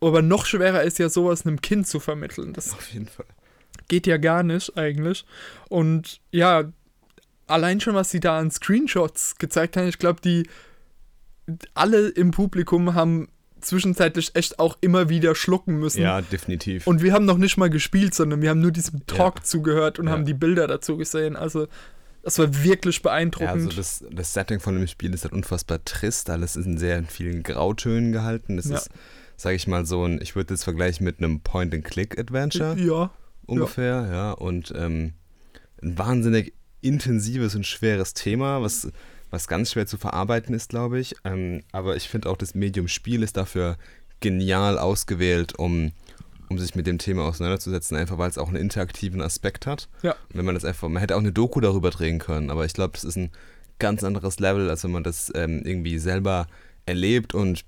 Aber noch schwerer ist ja sowas einem Kind zu vermitteln. Das Auf jeden Fall. geht ja gar nicht eigentlich. Und ja, allein schon, was sie da an Screenshots gezeigt haben, ich glaube, die alle im Publikum haben zwischenzeitlich echt auch immer wieder schlucken müssen. Ja, definitiv. Und wir haben noch nicht mal gespielt, sondern wir haben nur diesem Talk zugehört und Ja. haben die Bilder dazu gesehen. Also, das war wirklich ja, beeindruckend. also das, das Setting von dem Spiel ist halt unfassbar trist. Alles ist in sehr vielen Grautönen gehalten. Das Ja. ist, sage ich mal, so ein, ich würde das vergleichen mit einem Point-and-Click-Adventure. ja, ungefähr, ja. Und ähm, ein wahnsinnig intensives und schweres Thema, was, was ganz schwer zu verarbeiten ist, glaube ich. Ähm, aber ich finde auch, das Medium Spiel ist dafür genial ausgewählt, um, um sich mit dem Thema auseinanderzusetzen, einfach weil es auch einen interaktiven Aspekt hat. Ja. Und wenn man das einfach, man hätte auch eine Doku darüber drehen können, aber ich glaube, das ist ein ganz anderes Level, als wenn man das ähm, irgendwie selber erlebt und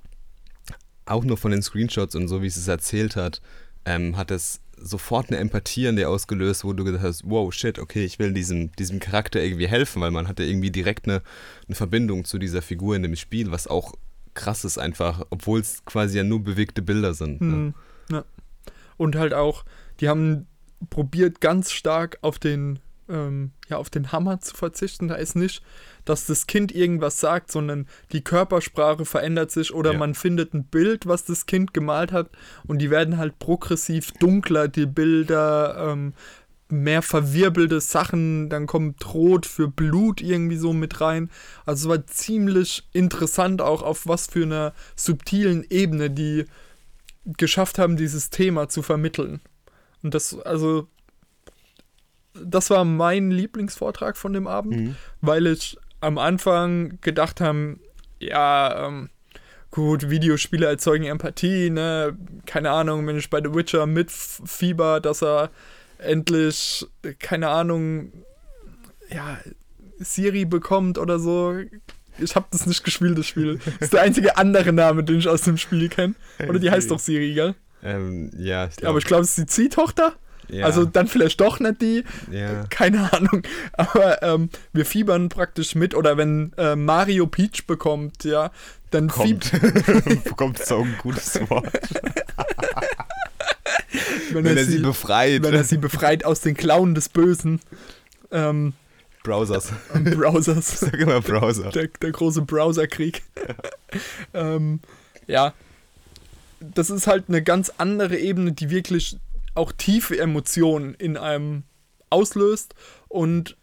auch nur von den Screenshots und so, wie es es erzählt hat, ähm, hat es sofort eine Empathie an dir ausgelöst, wo du gedacht hast, wow, shit, okay, ich will diesem, diesem Charakter irgendwie helfen, weil man hatte irgendwie direkt eine, eine Verbindung zu dieser Figur in dem Spiel, was auch krass ist einfach, obwohl es quasi ja nur bewegte Bilder sind. Ne? Hm, ja. Und halt auch, die haben probiert ganz stark auf den, ähm, ja, auf den Hammer zu verzichten. Da ist nicht, dass das Kind irgendwas sagt, sondern die Körpersprache verändert sich oder Ja. man findet ein Bild, was das Kind gemalt hat und die werden halt progressiv dunkler, die Bilder, ähm, mehr verwirbelte Sachen, dann kommt Rot für Blut irgendwie so mit rein. Also es war ziemlich interessant auch auf was für einer subtilen Ebene die geschafft haben, dieses Thema zu vermitteln. Und das, also, das war mein Lieblingsvortrag von dem Abend, Mhm. weil ich am Anfang gedacht habe, ja, ähm, gut, Videospiele erzeugen Empathie, ne? Keine Ahnung, wenn ich bei The Witcher mitfieber, dass er endlich, äh, keine Ahnung, ja, Siri bekommt oder so. Ich habe das nicht gespielt, das Spiel. Das ist der einzige andere Name, den ich aus dem Spiel kenne. Oder die heißt doch Siri, gell? Ähm, ja, ich Aber ich glaube, es ist die Ziehtochter. Ja, Also dann vielleicht doch nicht die. ja. Keine Ahnung. Aber ähm, wir fiebern praktisch mit. Oder wenn äh, Mario Peach bekommt, ja, dann Kommt. Bekommt so ein gutes Wort. wenn, Wenn er sie befreit. wenn er sie befreit aus den Klauen des Bösen ähm, Browsers. Browsers. Sag immer Browser. der, der große Browserkrieg. ähm, ja, das ist halt eine ganz andere Ebene, die wirklich auch tiefe Emotionen in einem auslöst und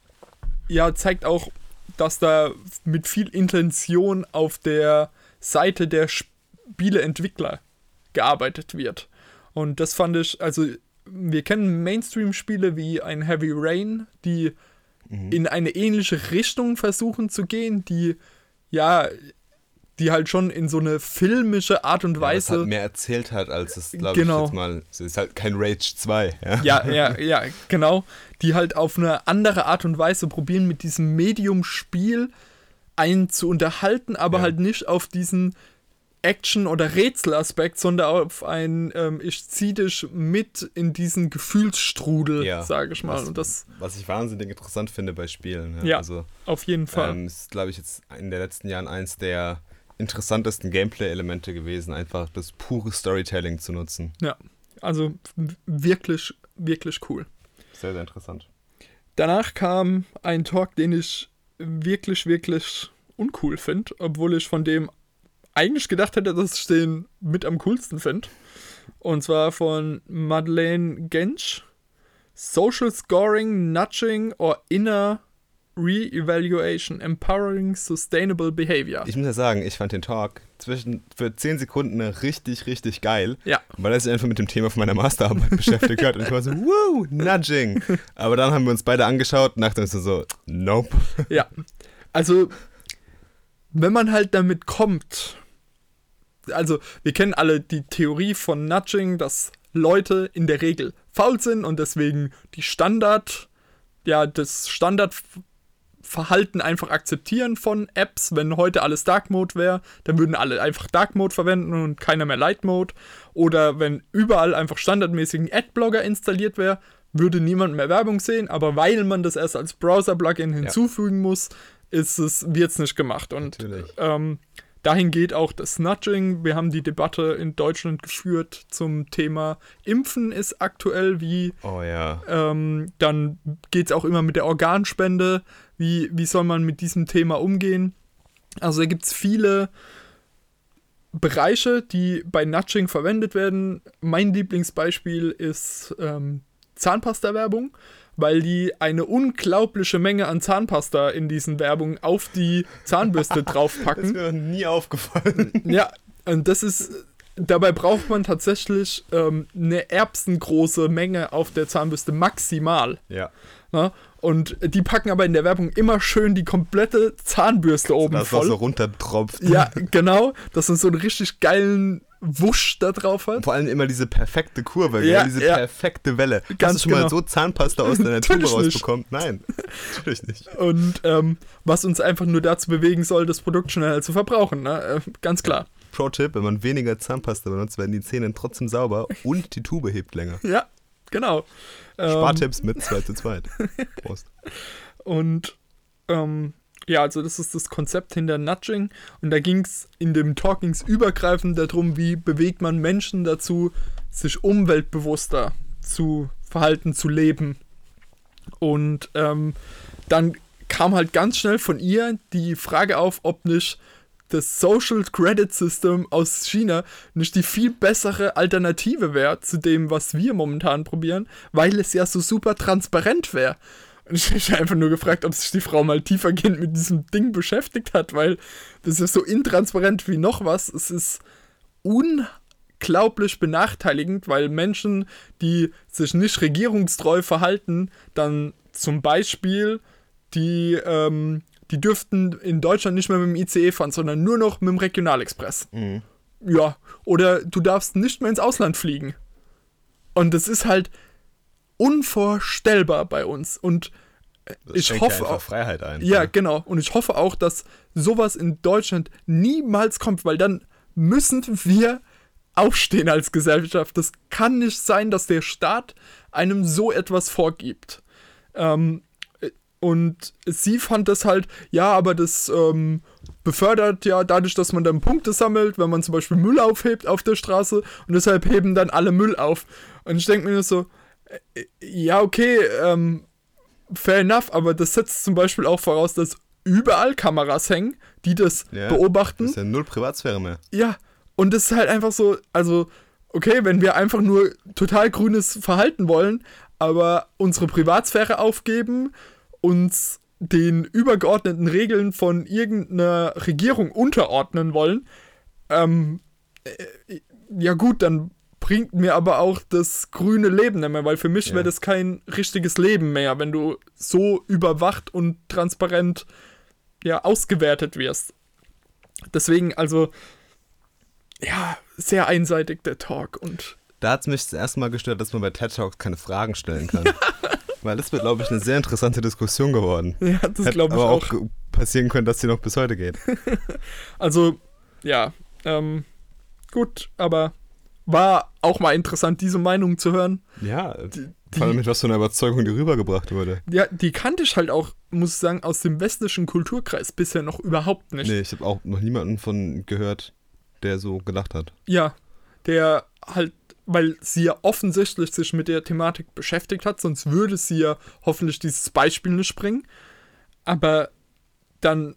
ja, zeigt auch, dass da mit viel Intention auf der Seite der Spieleentwickler gearbeitet wird. Und das fand ich, also wir kennen Mainstream-Spiele wie ein Heavy Rain, die Mhm. in eine ähnliche Richtung versuchen zu gehen, die ja, die halt schon in so eine filmische Art und Ja, Weise. halt mehr erzählt hat, als es, glaube Genau. ich, jetzt mal. Es ist halt kein Rage 2. Ja? ja, ja, ja, genau. Die halt auf eine andere Art und Weise probieren, mit diesem Medium-Spiel einen zu unterhalten, aber Ja. halt nicht auf diesen Action- oder Rätselaspekt, sondern auf ein, ähm, ich zieh dich mit in diesen Gefühlsstrudel, Ja. sage ich mal. Was- Und das Was ich wahnsinnig interessant finde bei Spielen. Ja. Ja. Also, auf jeden Fall. ähm, ist, glaube ich, jetzt in den letzten Jahren eins der interessantesten Gameplay-Elemente gewesen, einfach das pure Storytelling zu nutzen. Ja, also wirklich, wirklich cool. Sehr, sehr interessant. Danach kam ein Talk, den ich wirklich, wirklich uncool finde, obwohl ich von dem eigentlich gedacht hätte, dass ich den mit am coolsten finde. Und zwar von Madeleine Gensch. Social Scoring, Nudging or Inner Re-Evaluation, Empowering Sustainable Behavior. Ich muss ja sagen, ich fand den Talk zwischen für 10 Sekunden richtig, richtig geil, ja, weil er sich einfach mit dem Thema von meiner Masterarbeit beschäftigt hat. Und ich war so, woo, Nudging. Aber dann haben wir uns beide angeschaut und dachten uns so, nope. Ja, also wenn man halt damit kommt, also wir kennen alle die Theorie von Nudging, dass Leute in der Regel faul sind und deswegen die Standard, ja, das Standardverhalten einfach akzeptieren von Apps. Wenn heute alles Dark Mode wäre, dann würden alle einfach Dark Mode verwenden und keiner mehr Light Mode. Oder wenn überall einfach standardmäßig ein Adblocker installiert wäre, würde niemand mehr Werbung sehen, aber weil man das erst als Browser-Plugin hinzufügen muss, ist es, wird es nicht gemacht. Und ähm, dahin geht auch das Nudging. Wir haben die Debatte in Deutschland geführt zum Thema Impfen ist aktuell, wie Oh ja. ähm, dann geht es auch immer mit der Organspende. Wie, wie soll man mit diesem Thema umgehen? Also da gibt es viele Bereiche, die bei Nudging verwendet werden. Mein Lieblingsbeispiel ist ähm, Zahnpasta-Werbung, weil die eine unglaubliche Menge an Zahnpasta in diesen Werbungen auf die Zahnbürste Das draufpacken. ist mir nie aufgefallen. Ja, und das ist. Dabei braucht man tatsächlich ähm, eine erbsengroße Menge auf der Zahnbürste maximal. Ja. Ne? Und die packen aber in der Werbung immer schön die komplette Zahnbürste oben Das voll. so runtertropft. Ja, genau, dass man so einen richtig geilen Wusch da drauf hat. Vor allem immer diese perfekte Kurve, Ja, diese ja. perfekte Welle. Hast Ganz du schon mal genau. so Zahnpasta aus deiner Tube rausbekommen? Nein, natürlich nicht. Und ähm, was uns einfach nur dazu bewegen soll, das Produkt schneller zu verbrauchen. Ne? Äh, ganz klar. Pro-Tipp, wenn man weniger Zahnpasta benutzt, werden die Zähne trotzdem sauber und die Tube hebt länger. Ja, genau. Ähm, Spartipps mit 2 zu 2. Prost. Und ähm, ja, also das ist das Konzept hinter Nudging. Und da ging es in dem Talkings übergreifend darum, wie bewegt man Menschen dazu, sich umweltbewusster zu verhalten, zu leben. Und ähm, dann kam halt ganz schnell von ihr die Frage auf, ob nicht das Social Credit System aus China nicht die viel bessere Alternative wäre zu dem, was wir momentan probieren, weil es ja so super transparent wäre. Und ich habe einfach nur gefragt, ob sich die Frau mal tiefergehend mit diesem Ding beschäftigt hat, weil das ist so intransparent wie noch was. Es ist unglaublich benachteiligend, weil Menschen, die sich nicht regierungstreu verhalten, dann zum Beispiel die, ähm, die dürften in Deutschland nicht mehr mit dem ICE fahren, sondern nur noch mit dem Regionalexpress. Mhm. Ja, oder du darfst nicht mehr ins Ausland fliegen. Und das ist halt unvorstellbar bei uns. Und äh, Das ich hoffe ja auch, Freiheit ein. ja, genau. Und ich hoffe auch, dass sowas in Deutschland niemals kommt, weil dann müssen wir aufstehen als Gesellschaft. Das kann nicht sein, dass der Staat einem so etwas vorgibt. Ähm, und sie fand das halt, ja, aber das ähm, befördert ja dadurch, dass man dann Punkte sammelt, wenn man zum Beispiel Müll aufhebt auf der Straße und deshalb heben dann alle Müll auf. Und ich denke mir nur so, äh, ja, okay, ähm, fair enough, aber das setzt zum Beispiel auch voraus, dass überall Kameras hängen, die das Ja, beobachten. Das ist ja null Privatsphäre mehr. Ja, und das ist halt einfach so, also, okay, wenn wir einfach nur total grünes Verhalten wollen, aber unsere Privatsphäre aufgeben, uns den übergeordneten Regeln von irgendeiner Regierung unterordnen wollen, ähm, äh, ja gut, dann bringt mir aber auch das grüne Leben nicht mehr, weil für mich Ja. wäre das kein richtiges Leben mehr, wenn du so überwacht und transparent ja, ausgewertet wirst. Deswegen, also, ja, sehr einseitig der Talk und Da hat es mich das erste Mal gestört, dass man bei TED Talks keine Fragen stellen kann. Weil das wird, glaube ich, eine sehr interessante Diskussion geworden. ja, das glaube ich aber auch. auch passieren können, dass sie noch bis heute geht. Also, ja, ähm, gut, aber war auch mal interessant, diese Meinung zu hören. Ja, Die, vor allem mit was für einer Überzeugung die rübergebracht wurde. ja, die kannte ich halt auch, muss ich sagen, aus dem westlichen Kulturkreis bisher noch überhaupt nicht. Nee, ich habe auch noch niemanden von gehört, der so gedacht hat. Ja, der halt, weil sie ja offensichtlich sich mit der Thematik beschäftigt hat, sonst würde sie ja hoffentlich dieses Beispiel nicht bringen. Aber dann,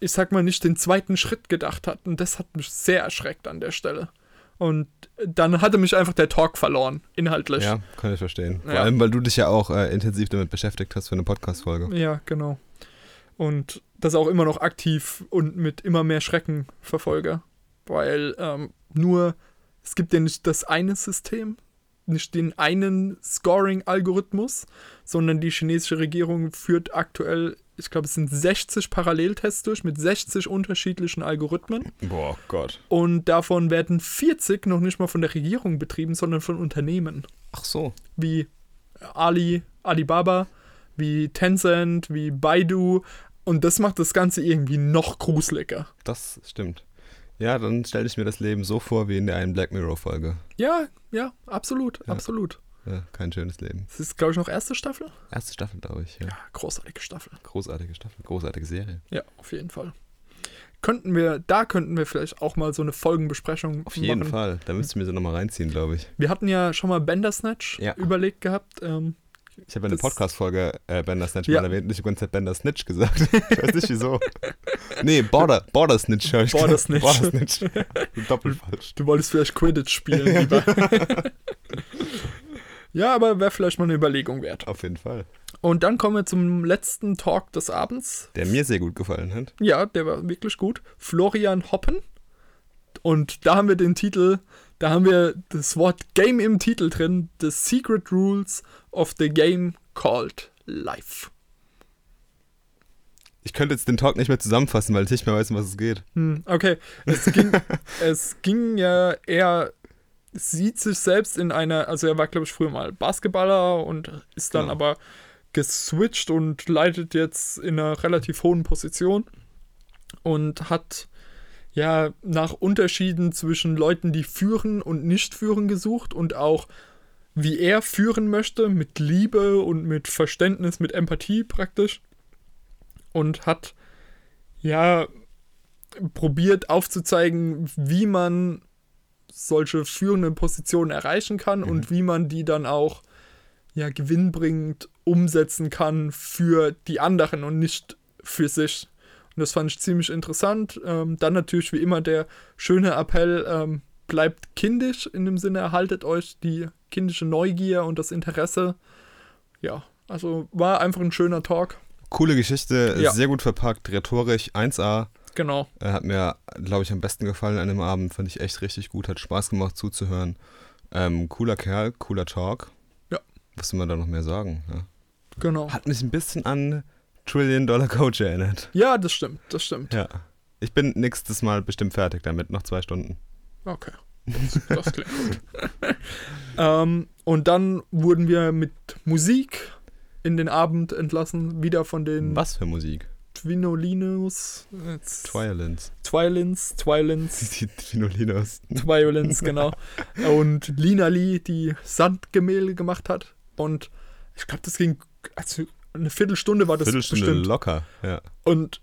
ich sag mal, nicht den zweiten Schritt gedacht hat. Und das hat mich sehr erschreckt an der Stelle. Und dann hatte mich einfach der Talk verloren, inhaltlich. Ja, kann ich verstehen. Vor Ja. allem, weil du dich ja auch äh, intensiv damit beschäftigt hast für eine Podcast-Folge. Ja, genau. Und das auch immer noch aktiv und mit immer mehr Schrecken verfolge. Weil ähm, nur, es gibt ja nicht das eine System, nicht den einen Scoring-Algorithmus, sondern die chinesische Regierung führt aktuell, ich glaube, es sind 60 Paralleltests durch mit 60 unterschiedlichen Algorithmen. Boah, Gott. Und davon werden 40 noch nicht mal von der Regierung betrieben, sondern von Unternehmen Ach so. wie Ali, Alibaba, wie Tencent, wie Baidu. Und das macht das Ganze irgendwie noch gruseliger. Das stimmt. Ja, dann stelle ich mir das Leben so vor wie in der einen Black Mirror-Folge. Ja, ja, absolut, Ja. absolut. Ja, kein schönes Leben. Das ist, glaube ich, noch erste Staffel. Erste Staffel, glaube ich. Ja. Ja, großartige Staffel. Großartige Staffel, großartige Serie. Ja, auf jeden Fall. Könnten wir, da könnten wir vielleicht auch mal so eine Folgenbesprechung Auf jeden machen. Fall. Da müsst ihr mir so nochmal reinziehen, glaube ich. Wir hatten ja schon mal Bandersnatch Ja. überlegt gehabt. Ähm, Ich habe in der Podcast-Folge äh, Bender Snatch Ja. mal erwähnt habe die ganze Zeit Bender Snitch gesagt. ich weiß nicht wieso. Nee, Border, Border Snitch habe ich Border. Snitch. Border Snitch. Doppelt falsch. du wolltest vielleicht Quidditch spielen, lieber. ja, aber wäre vielleicht mal eine Überlegung wert. Auf jeden Fall. Und dann kommen wir zum letzten Talk des Abends. Der mir sehr gut gefallen hat. Ja, der war wirklich gut. Florian Hoppen. Und da haben wir den Titel, da haben wir das Wort Game im Titel drin. The Secret Rules of the Game Called Life. Ich könnte jetzt den Talk nicht mehr zusammenfassen, weil ich nicht mehr weiß, um was es geht. Hm, okay. Es ging, es ging ja, er sieht sich selbst in einer, also er war, glaube ich, früher mal Basketballer und ist dann Genau. aber geswitcht und leitet jetzt in einer relativ hohen Position und hat ja nach Unterschieden zwischen Leuten, die führen und nicht führen gesucht und auch wie er führen möchte, mit Liebe und mit Verständnis, mit Empathie praktisch. Und hat ja probiert aufzuzeigen, wie man solche führenden Positionen erreichen kann Mhm. und wie man die dann auch ja gewinnbringend umsetzen kann für die anderen und nicht für sich. Und das fand ich ziemlich interessant. Ähm, dann natürlich wie immer der schöne Appell, ähm, bleibt kindisch in dem Sinne, erhaltet euch die kindische Neugier und das Interesse. Ja, also war einfach ein schöner Talk. Coole Geschichte, Ja. sehr gut verpackt, rhetorisch 1A. Genau. Er hat mir, glaube ich, am besten gefallen an dem Abend. Fand ich echt richtig gut. Hat Spaß gemacht zuzuhören. Ähm, cooler Kerl, cooler Talk. Ja. Was soll man da noch mehr sagen? Ja. Genau. Hat mich ein bisschen an Trillion Dollar Coach erinnert. Ja, das stimmt, das stimmt. Ja. Ich bin nächstes Mal bestimmt fertig damit, noch zwei Stunden. Okay. Das, das klingt gut. ähm, und dann wurden wir mit Musik in den Abend entlassen, wieder von den Was für Musik? Twinolinos. Twilins. Twilins, Twilins, Die Twinolinos. Twilins, genau. Und Lina Lee, die Sandgemälde gemacht hat. Und ich glaube, das ging, also eine Viertelstunde war das Viertelstunde bestimmt. locker, ja. Und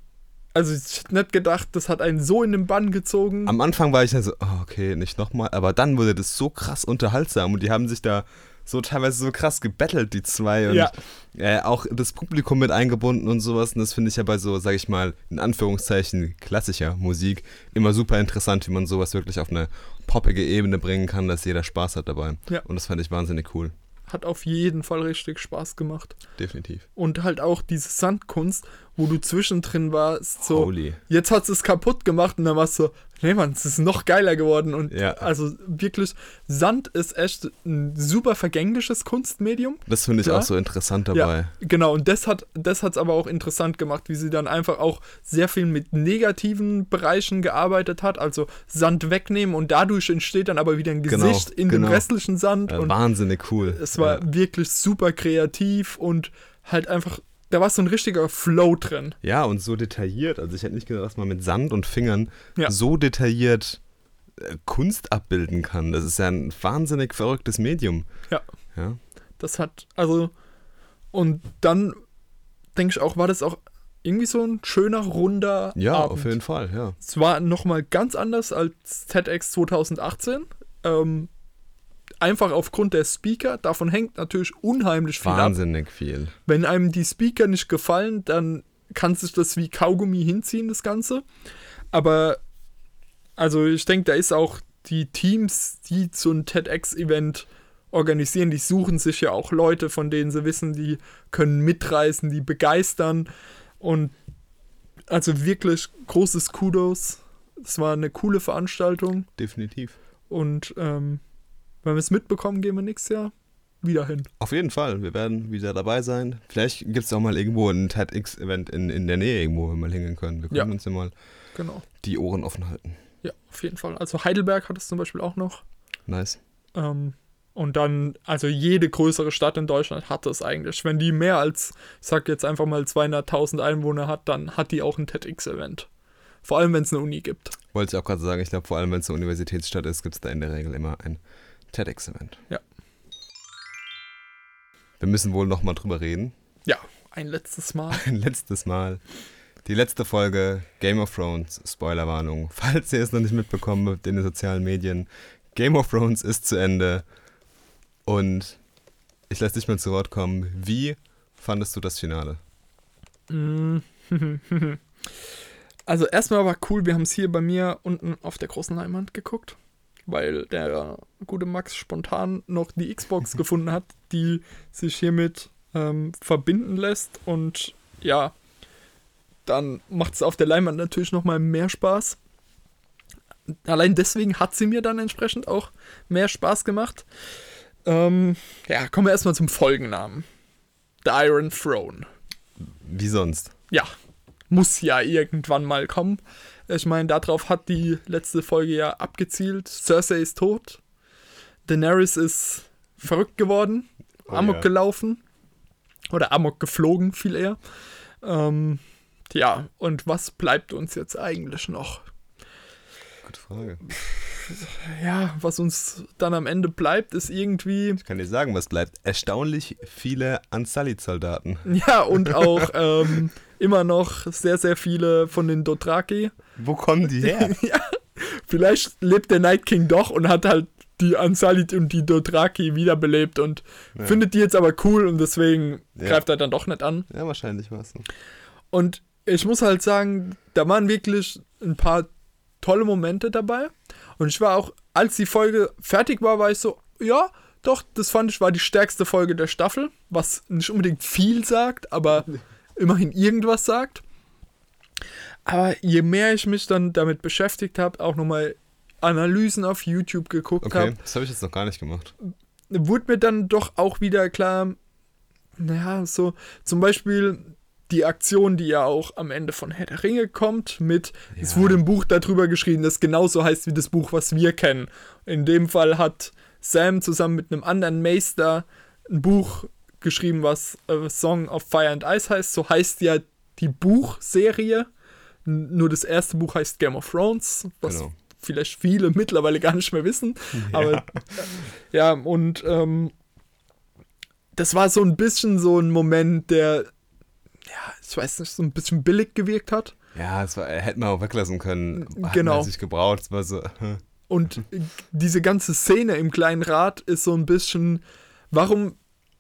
also ich hätte nicht gedacht, das hat einen so in den Bann gezogen. Am Anfang war ich dann so, oh, okay, nicht nochmal. Aber dann wurde das so krass unterhaltsam und die haben sich da so teilweise so krass gebettelt, die zwei. Und Ja. äh, auch das Publikum mit eingebunden und sowas. Und das finde ich ja bei so, sag ich mal, in Anführungszeichen klassischer Musik immer super interessant, wie man sowas wirklich auf eine poppige Ebene bringen kann, dass jeder Spaß hat dabei. Ja. Und das fand ich wahnsinnig cool. Hat auf jeden Fall richtig Spaß gemacht. Definitiv. Und halt auch diese Sandkunst, wo du zwischendrin warst, so, Holy. jetzt hat es kaputt gemacht und dann warst du so, nee Mann, es ist noch geiler geworden. Und Ja. also wirklich, Sand ist echt ein super vergängliches Kunstmedium. Das finde ich Klar. auch so interessant dabei. Ja, genau, und das hat das hat's aber auch interessant gemacht, wie sie dann einfach auch sehr viel mit negativen Bereichen gearbeitet hat, also Sand wegnehmen und dadurch entsteht dann aber wieder ein Genau, Gesicht in genau. dem restlichen Sand. Äh, und wahnsinnig cool. es war ja. wirklich super kreativ und halt einfach, da war so ein richtiger Flow drin. Ja, und so detailliert. Also ich hätte nicht gedacht, dass man mit Sand und Fingern Ja. so detailliert äh, Kunst abbilden kann. Das ist ja ein wahnsinnig verrücktes Medium. Ja. Ja, Das hat, also, und dann denke ich auch, war das auch irgendwie so ein schöner, runder ja Abend. auf jeden Fall, ja. Es war nochmal ganz anders als TEDx 2018. Ähm, einfach aufgrund der Speaker. Davon hängt natürlich unheimlich viel ab. Wahnsinnig viel. Wenn einem die Speaker nicht gefallen, dann kann sich das wie Kaugummi hinziehen, das Ganze. Aber, also ich denke, da ist auch die Teams, die so ein TEDx-Event organisieren, die suchen sich ja auch Leute, von denen sie wissen, die können mitreißen, die begeistern. Und also wirklich großes Kudos. Es war eine coole Veranstaltung. Definitiv. Und ähm, wenn wir es mitbekommen, gehen wir nächstes Jahr wieder hin. Auf jeden Fall. Wir werden wieder dabei sein. Vielleicht gibt es auch mal irgendwo ein TEDx-Event in, in der Nähe irgendwo, wo wir mal hingehen können. Wir können Ja. uns ja mal Genau. die Ohren offen halten. Ja, auf jeden Fall. Also Heidelberg hat es zum Beispiel auch noch. Nice. Ähm, und dann, also jede größere Stadt in Deutschland hat es eigentlich. Wenn die mehr als, ich sag jetzt einfach mal 200.000 Einwohner hat, dann hat die auch ein TEDx-Event. Vor allem, wenn es eine Uni gibt. Wollte ich auch gerade sagen, ich glaube, vor allem wenn es eine Universitätsstadt ist, gibt es da in der Regel immer ein TEDx-Event. Ja. Wir müssen wohl nochmal drüber reden. Ja, ein letztes Mal. Ein letztes Mal. Die letzte Folge Game of Thrones, Spoilerwarnung. Falls ihr es noch nicht mitbekommen habt in den sozialen Medien, Game of Thrones ist zu Ende. Und ich lasse dich mal zu Wort kommen. Wie fandest du das Finale? Mm. Also erstmal war cool, wir haben es hier bei mir unten auf der großen Leinwand geguckt, weil der gute Max spontan noch die Xbox gefunden hat, die sich hiermit ähm, verbinden lässt und ja, dann macht es auf der Leinwand natürlich nochmal mehr Spaß. Allein deswegen hat sie mir dann entsprechend auch mehr Spaß gemacht. Ähm, ja, kommen wir erstmal zum Folgennamen. The Iron Throne Wie sonst? ja, muss ja irgendwann mal kommen. Ich meine, darauf hat die letzte Folge ja abgezielt. Cersei ist tot. Daenerys ist verrückt geworden. Oh Amok ja. gelaufen. Oder Amok geflogen, viel eher. Ähm, ja, und was bleibt uns jetzt eigentlich noch? Gute Frage. Ja, was uns dann am Ende bleibt, ist irgendwie. Ich kann dir sagen, was bleibt. Erstaunlich viele Unsullied-Soldaten. Ja, und auch ähm, immer noch sehr, sehr viele von den Dothraki. Wo kommen die her? Vielleicht lebt der Night King doch und hat halt die Unsullied und die Dothraki wiederbelebt und Ja. findet die jetzt aber cool und deswegen Ja. greift er dann doch nicht an. ja, wahrscheinlich war es so. Und ich muss halt sagen, da waren wirklich ein paar tolle Momente dabei. Und ich war auch, als die Folge fertig war, war ich so, ja, doch, das fand ich war die stärkste Folge der Staffel, was nicht unbedingt viel sagt, aber immerhin irgendwas sagt. Aber je mehr ich mich dann damit beschäftigt habe, auch nochmal Analysen auf YouTube geguckt Okay, habe, das habe ich jetzt noch gar nicht gemacht. wurde mir dann doch auch wieder klar, naja, so zum Beispiel die Aktion, die ja auch am Ende von Herr der Ringe kommt, mit, es Ja. wurde ein Buch darüber geschrieben, das genauso heißt wie das Buch, was wir kennen. In dem Fall hat Sam zusammen mit einem anderen Meister ein Buch geschrieben, was äh, Song of Fire and Ice heißt. So heißt ja die Buchserie. N- Nur das erste Buch heißt Game of Thrones, was Genau. vielleicht viele mittlerweile gar nicht mehr wissen. Aber ja, und ähm, das war so ein bisschen so ein Moment, der, ja, ich weiß nicht, so ein bisschen billig gewirkt hat. Ja, das war, hätte man auch weglassen können. Hat Genau. Man sich gebraucht. Es war so, hm. Und diese ganze Szene im kleinen Rat ist so ein bisschen, warum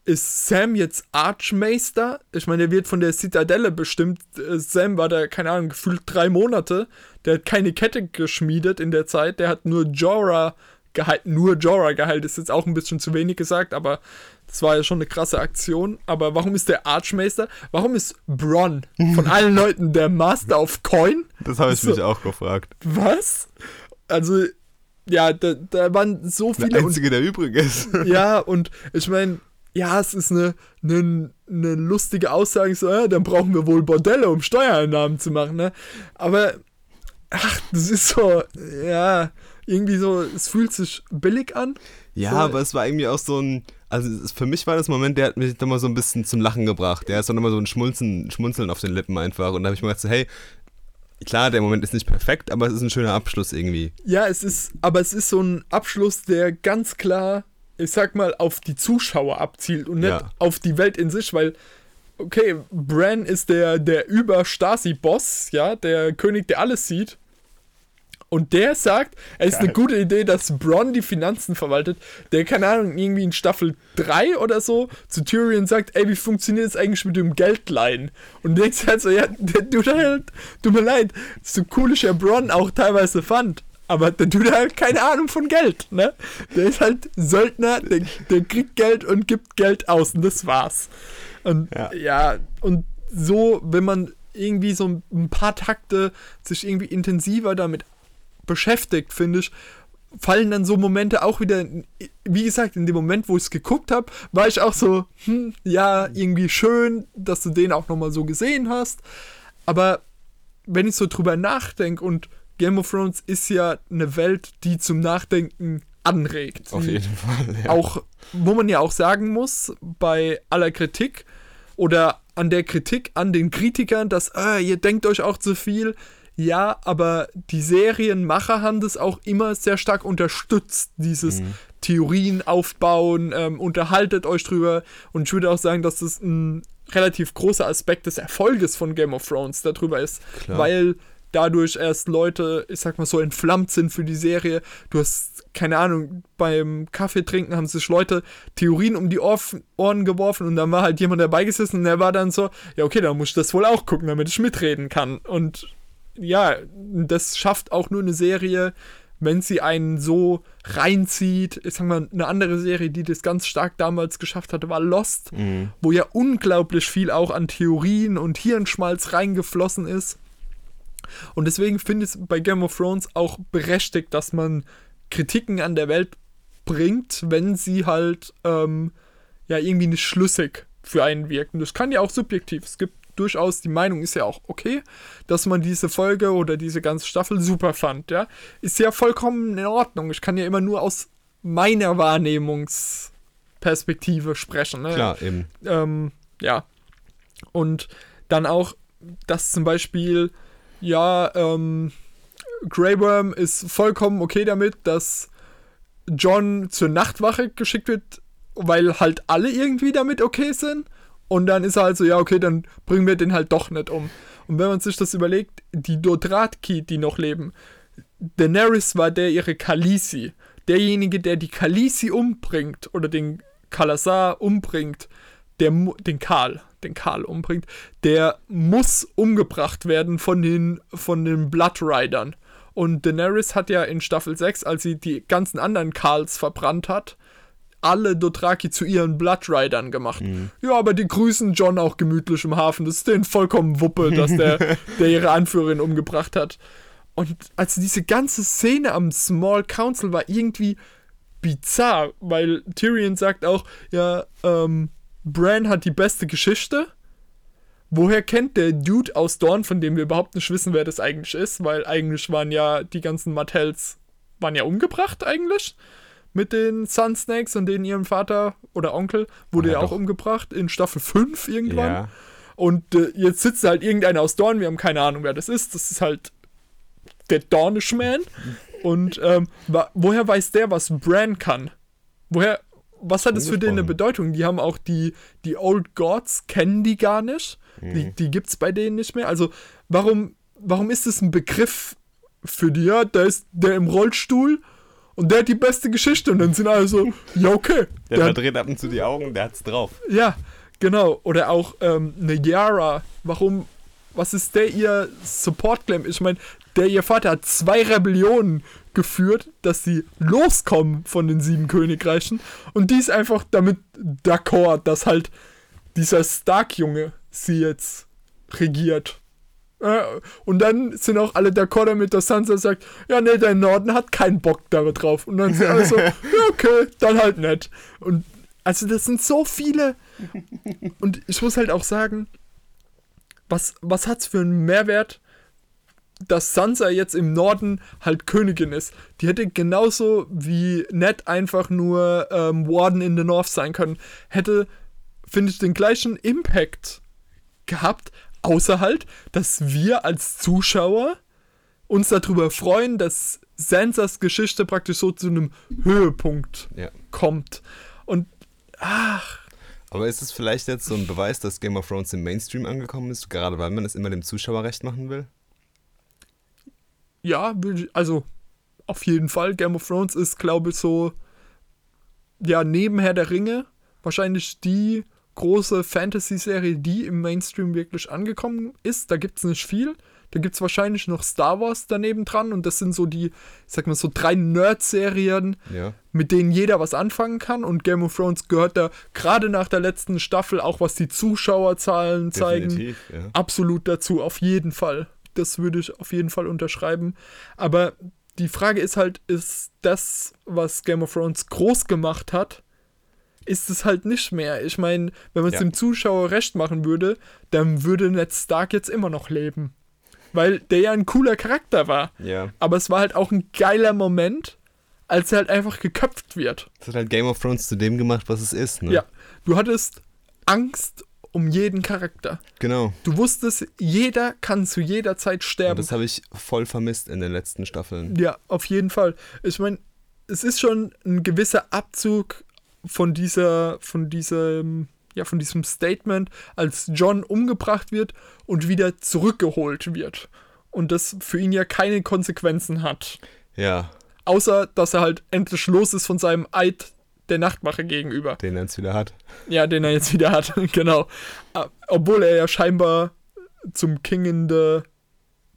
ist Sam jetzt Archmeister? Ich meine, der wird von der Zitadelle bestimmt. Äh, Sam war da, keine Ahnung, gefühlt drei Monate. Der hat keine Kette geschmiedet in der Zeit. Der hat nur Jorah gehalten. Nur Jorah gehalten ist jetzt auch ein bisschen zu wenig gesagt, aber das war ja schon eine krasse Aktion. Aber warum ist der Archmeister? Warum ist Bronn von allen Leuten der Master of Coin? das habe ich So. mich auch gefragt. Was? Also, ja, da, da waren so Der viele. Und, Einzige, der übrig ist. ja, und ich meine, ja, es ist eine, eine, eine lustige Aussage, so, ja, dann brauchen wir wohl Bordelle, um Steuereinnahmen zu machen, ne? Aber, ach, das ist so, ja, irgendwie so, es fühlt sich billig an. Ja, So. aber es war irgendwie auch so ein. Also für mich war das Moment, der hat mich dann mal so ein bisschen zum Lachen gebracht. Der ist dann immer so ein Schmunzeln, Schmunzeln auf den Lippen einfach. Und da habe ich mir gedacht, so, hey, klar, der Moment ist nicht perfekt, aber es ist ein schöner Abschluss irgendwie. Ja, es ist, aber es ist so ein Abschluss, der ganz klar, ich sag mal, auf die Zuschauer abzielt und nicht Ja. auf die Welt in sich, weil, okay, Bran ist der, der Über-Stasi-Boss, ja, der König, der alles sieht. Und der sagt, es ist eine gute Idee, dass Bronn die Finanzen verwaltet. Der, keine Ahnung, irgendwie in Staffel 3 oder so zu Tyrion sagt, ey, wie funktioniert es eigentlich mit dem Geldleihen? Und du denkst halt so, ja, der tut halt, tut mir leid, so cool ich ja Bronn auch teilweise fand. Aber der tut halt keine Ahnung von Geld, ne? Der ist halt Söldner, der, der kriegt Geld und gibt Geld aus und das war's. Und Ja. ja, und so, wenn man irgendwie so ein paar Takte sich irgendwie intensiver damit beschäftigt, finde ich, fallen dann so Momente auch wieder, wie gesagt, in dem Moment, wo ich es geguckt habe, war ich auch so, hm, ja, irgendwie schön, dass du den auch nochmal so gesehen hast. Aber wenn ich so drüber nachdenke und Game of Thrones ist ja eine Welt, die zum Nachdenken anregt. Auf jeden Fall. Ja. auch, wo man ja auch sagen muss, bei aller Kritik oder an der Kritik an den Kritikern, dass äh, ihr denkt euch auch zu viel. Ja, aber die Serienmacher haben das auch immer sehr stark unterstützt, dieses Theorien aufbauen, ähm, unterhaltet euch drüber. Und ich würde auch sagen, dass das ein relativ großer Aspekt des Erfolges von Game of Thrones darüber ist, Klar. weil dadurch erst Leute, ich sag mal so, entflammt sind für die Serie. Du hast, keine Ahnung, beim Kaffee trinken haben sich Leute Theorien um die Ohr Ohren geworfen und dann war halt jemand dabei gesessen und der war dann so, ja okay, dann muss ich das wohl auch gucken, damit ich mitreden kann. Und ja, das schafft auch nur eine Serie, wenn sie einen so reinzieht. Ich sag mal, eine andere Serie, die das ganz stark damals geschafft hatte, war Lost, Mhm. wo ja unglaublich viel auch an Theorien und Hirnschmalz reingeflossen ist. Und deswegen finde ich es bei Game of Thrones auch berechtigt, dass man Kritiken an der Welt bringt, wenn sie halt ähm, ja irgendwie nicht schlüssig für einen wirken. Das kann ja auch subjektiv. Es gibt durchaus, die Meinung ist ja auch okay, dass man diese Folge oder diese ganze Staffel super fand, ja. Ist ja vollkommen in Ordnung. Ich kann ja immer nur aus meiner Wahrnehmungsperspektive sprechen. Ne? Klar, eben. Ähm, ja. Und dann auch, dass zum Beispiel, ja, ähm, Grey Worm ist vollkommen okay damit, dass John zur Nachtwache geschickt wird, weil halt alle irgendwie damit okay sind. Und dann ist er halt so, ja, okay, dann bringen wir den halt doch nicht um. Und wenn man sich das überlegt, die Dothraki, die noch leben, Daenerys war der ihre Khaleesi. Derjenige, der die Khaleesi umbringt oder den Kalasar umbringt, der den Karl, den Karl umbringt, der muss umgebracht werden von den von den Blood Riders. Und Daenerys hat ja in Staffel 6, als sie die ganzen anderen Karls verbrannt hat, alle Dothraki zu ihren Bloodridern gemacht. Mhm. Ja, aber die grüßen John auch gemütlich im Hafen. Das ist denen vollkommen Wuppe, dass der, der ihre Anführerin umgebracht hat. Und also diese ganze Szene am Small Council war irgendwie bizarr, weil Tyrion sagt auch, ja, ähm, Bran hat die beste Geschichte. Woher kennt der Dude aus Dorn, von dem wir überhaupt nicht wissen, wer das eigentlich ist? Weil eigentlich waren ja die ganzen Martells waren ja umgebracht eigentlich mit den Sun Snakes und den ihrem Vater oder Onkel wurde Ja, auch doch. umgebracht in Staffel 5 irgendwann. Ja. Und äh, jetzt sitzt halt irgendeiner aus Dorn, wir haben keine Ahnung, wer das ist. Das ist halt der Dornishman. Und ähm, woher weiß der, was Bran kann? Woher, was hat es für den eine. Bedeutung? Die haben auch die, die Old Gods, kennen die gar nicht. Die, die gibt es bei denen nicht mehr. Also, warum, warum ist es ein Begriff für die? Ja, da ist der im Rollstuhl und der hat die beste Geschichte. Und dann sind alle so, ja, okay. Der Der hat verdreht ab und zu die Augen, der hat's drauf. ja, genau. Oder auch ähm, eine Yara. Warum, was ist der ihr Support-Claim? Ich meine, der ihr Vater hat zwei Rebellionen geführt, dass sie loskommen von den sieben Königreichen. Und die ist einfach damit d'accord, dass halt dieser Stark-Junge sie jetzt regiert. Äh, Und dann sind auch alle d'accord damit, dass Sansa sagt, ja, nee, der Norden hat keinen Bock da drauf. Und dann sind alle so, ja, okay, dann halt nicht. Und also das sind so viele. Und ich muss halt auch sagen, was, was hat's für einen Mehrwert, dass Sansa jetzt im Norden halt Königin ist? Die hätte genauso wie Ned einfach nur ähm, Warden in the North sein können. Hätte, finde ich, den gleichen Impact gehabt, außer halt, dass wir als Zuschauer uns darüber freuen, dass Sansas Geschichte praktisch so zu einem Höhepunkt Ja. kommt. Und ach, Aber ist es vielleicht jetzt so ein Beweis, dass Game of Thrones im Mainstream angekommen ist, gerade weil man es immer dem Zuschauer recht machen will? ja, also auf jeden Fall. Game of Thrones ist, glaube ich, so, ja, neben Herr der Ringe wahrscheinlich die große Fantasy-Serie, die im Mainstream wirklich angekommen ist. Da gibt es nicht viel. Da gibt es wahrscheinlich noch Star Wars daneben dran und das sind so die, ich sag mal, so drei Nerd-Serien, Ja. mit denen jeder was anfangen kann und Game of Thrones gehört da gerade nach der letzten Staffel, auch was die Zuschauerzahlen zeigen, ja. absolut dazu, auf jeden Fall. Das würde ich auf jeden Fall unterschreiben. Aber die Frage ist halt, ist das, was Game of Thrones groß gemacht hat, ist es halt nicht mehr. Ich meine, wenn man es Ja. dem Zuschauer recht machen würde, dann würde Ned Stark jetzt immer noch leben. Weil der ja ein cooler Charakter war. Ja. Aber es war halt auch ein geiler Moment, als er halt einfach geköpft wird. Das hat halt Game of Thrones zu dem gemacht, was es ist, ne? Ja. Du hattest Angst um jeden Charakter. Genau. Du wusstest, jeder kann zu jeder Zeit Und sterben. das habe ich voll vermisst in den letzten Staffeln. Ja, auf jeden Fall. Ich meine, es ist schon ein gewisser Abzug von dieser, von diesem, ja, von diesem Statement, als John umgebracht wird und wieder zurückgeholt wird. Und das für ihn ja keine Konsequenzen hat. Ja, Außer, dass er halt endlich los ist von seinem Eid der Nachtwache gegenüber. den er jetzt wieder hat. Ja, den er jetzt wieder hat, genau. Ah, Obwohl er ja scheinbar zum King in the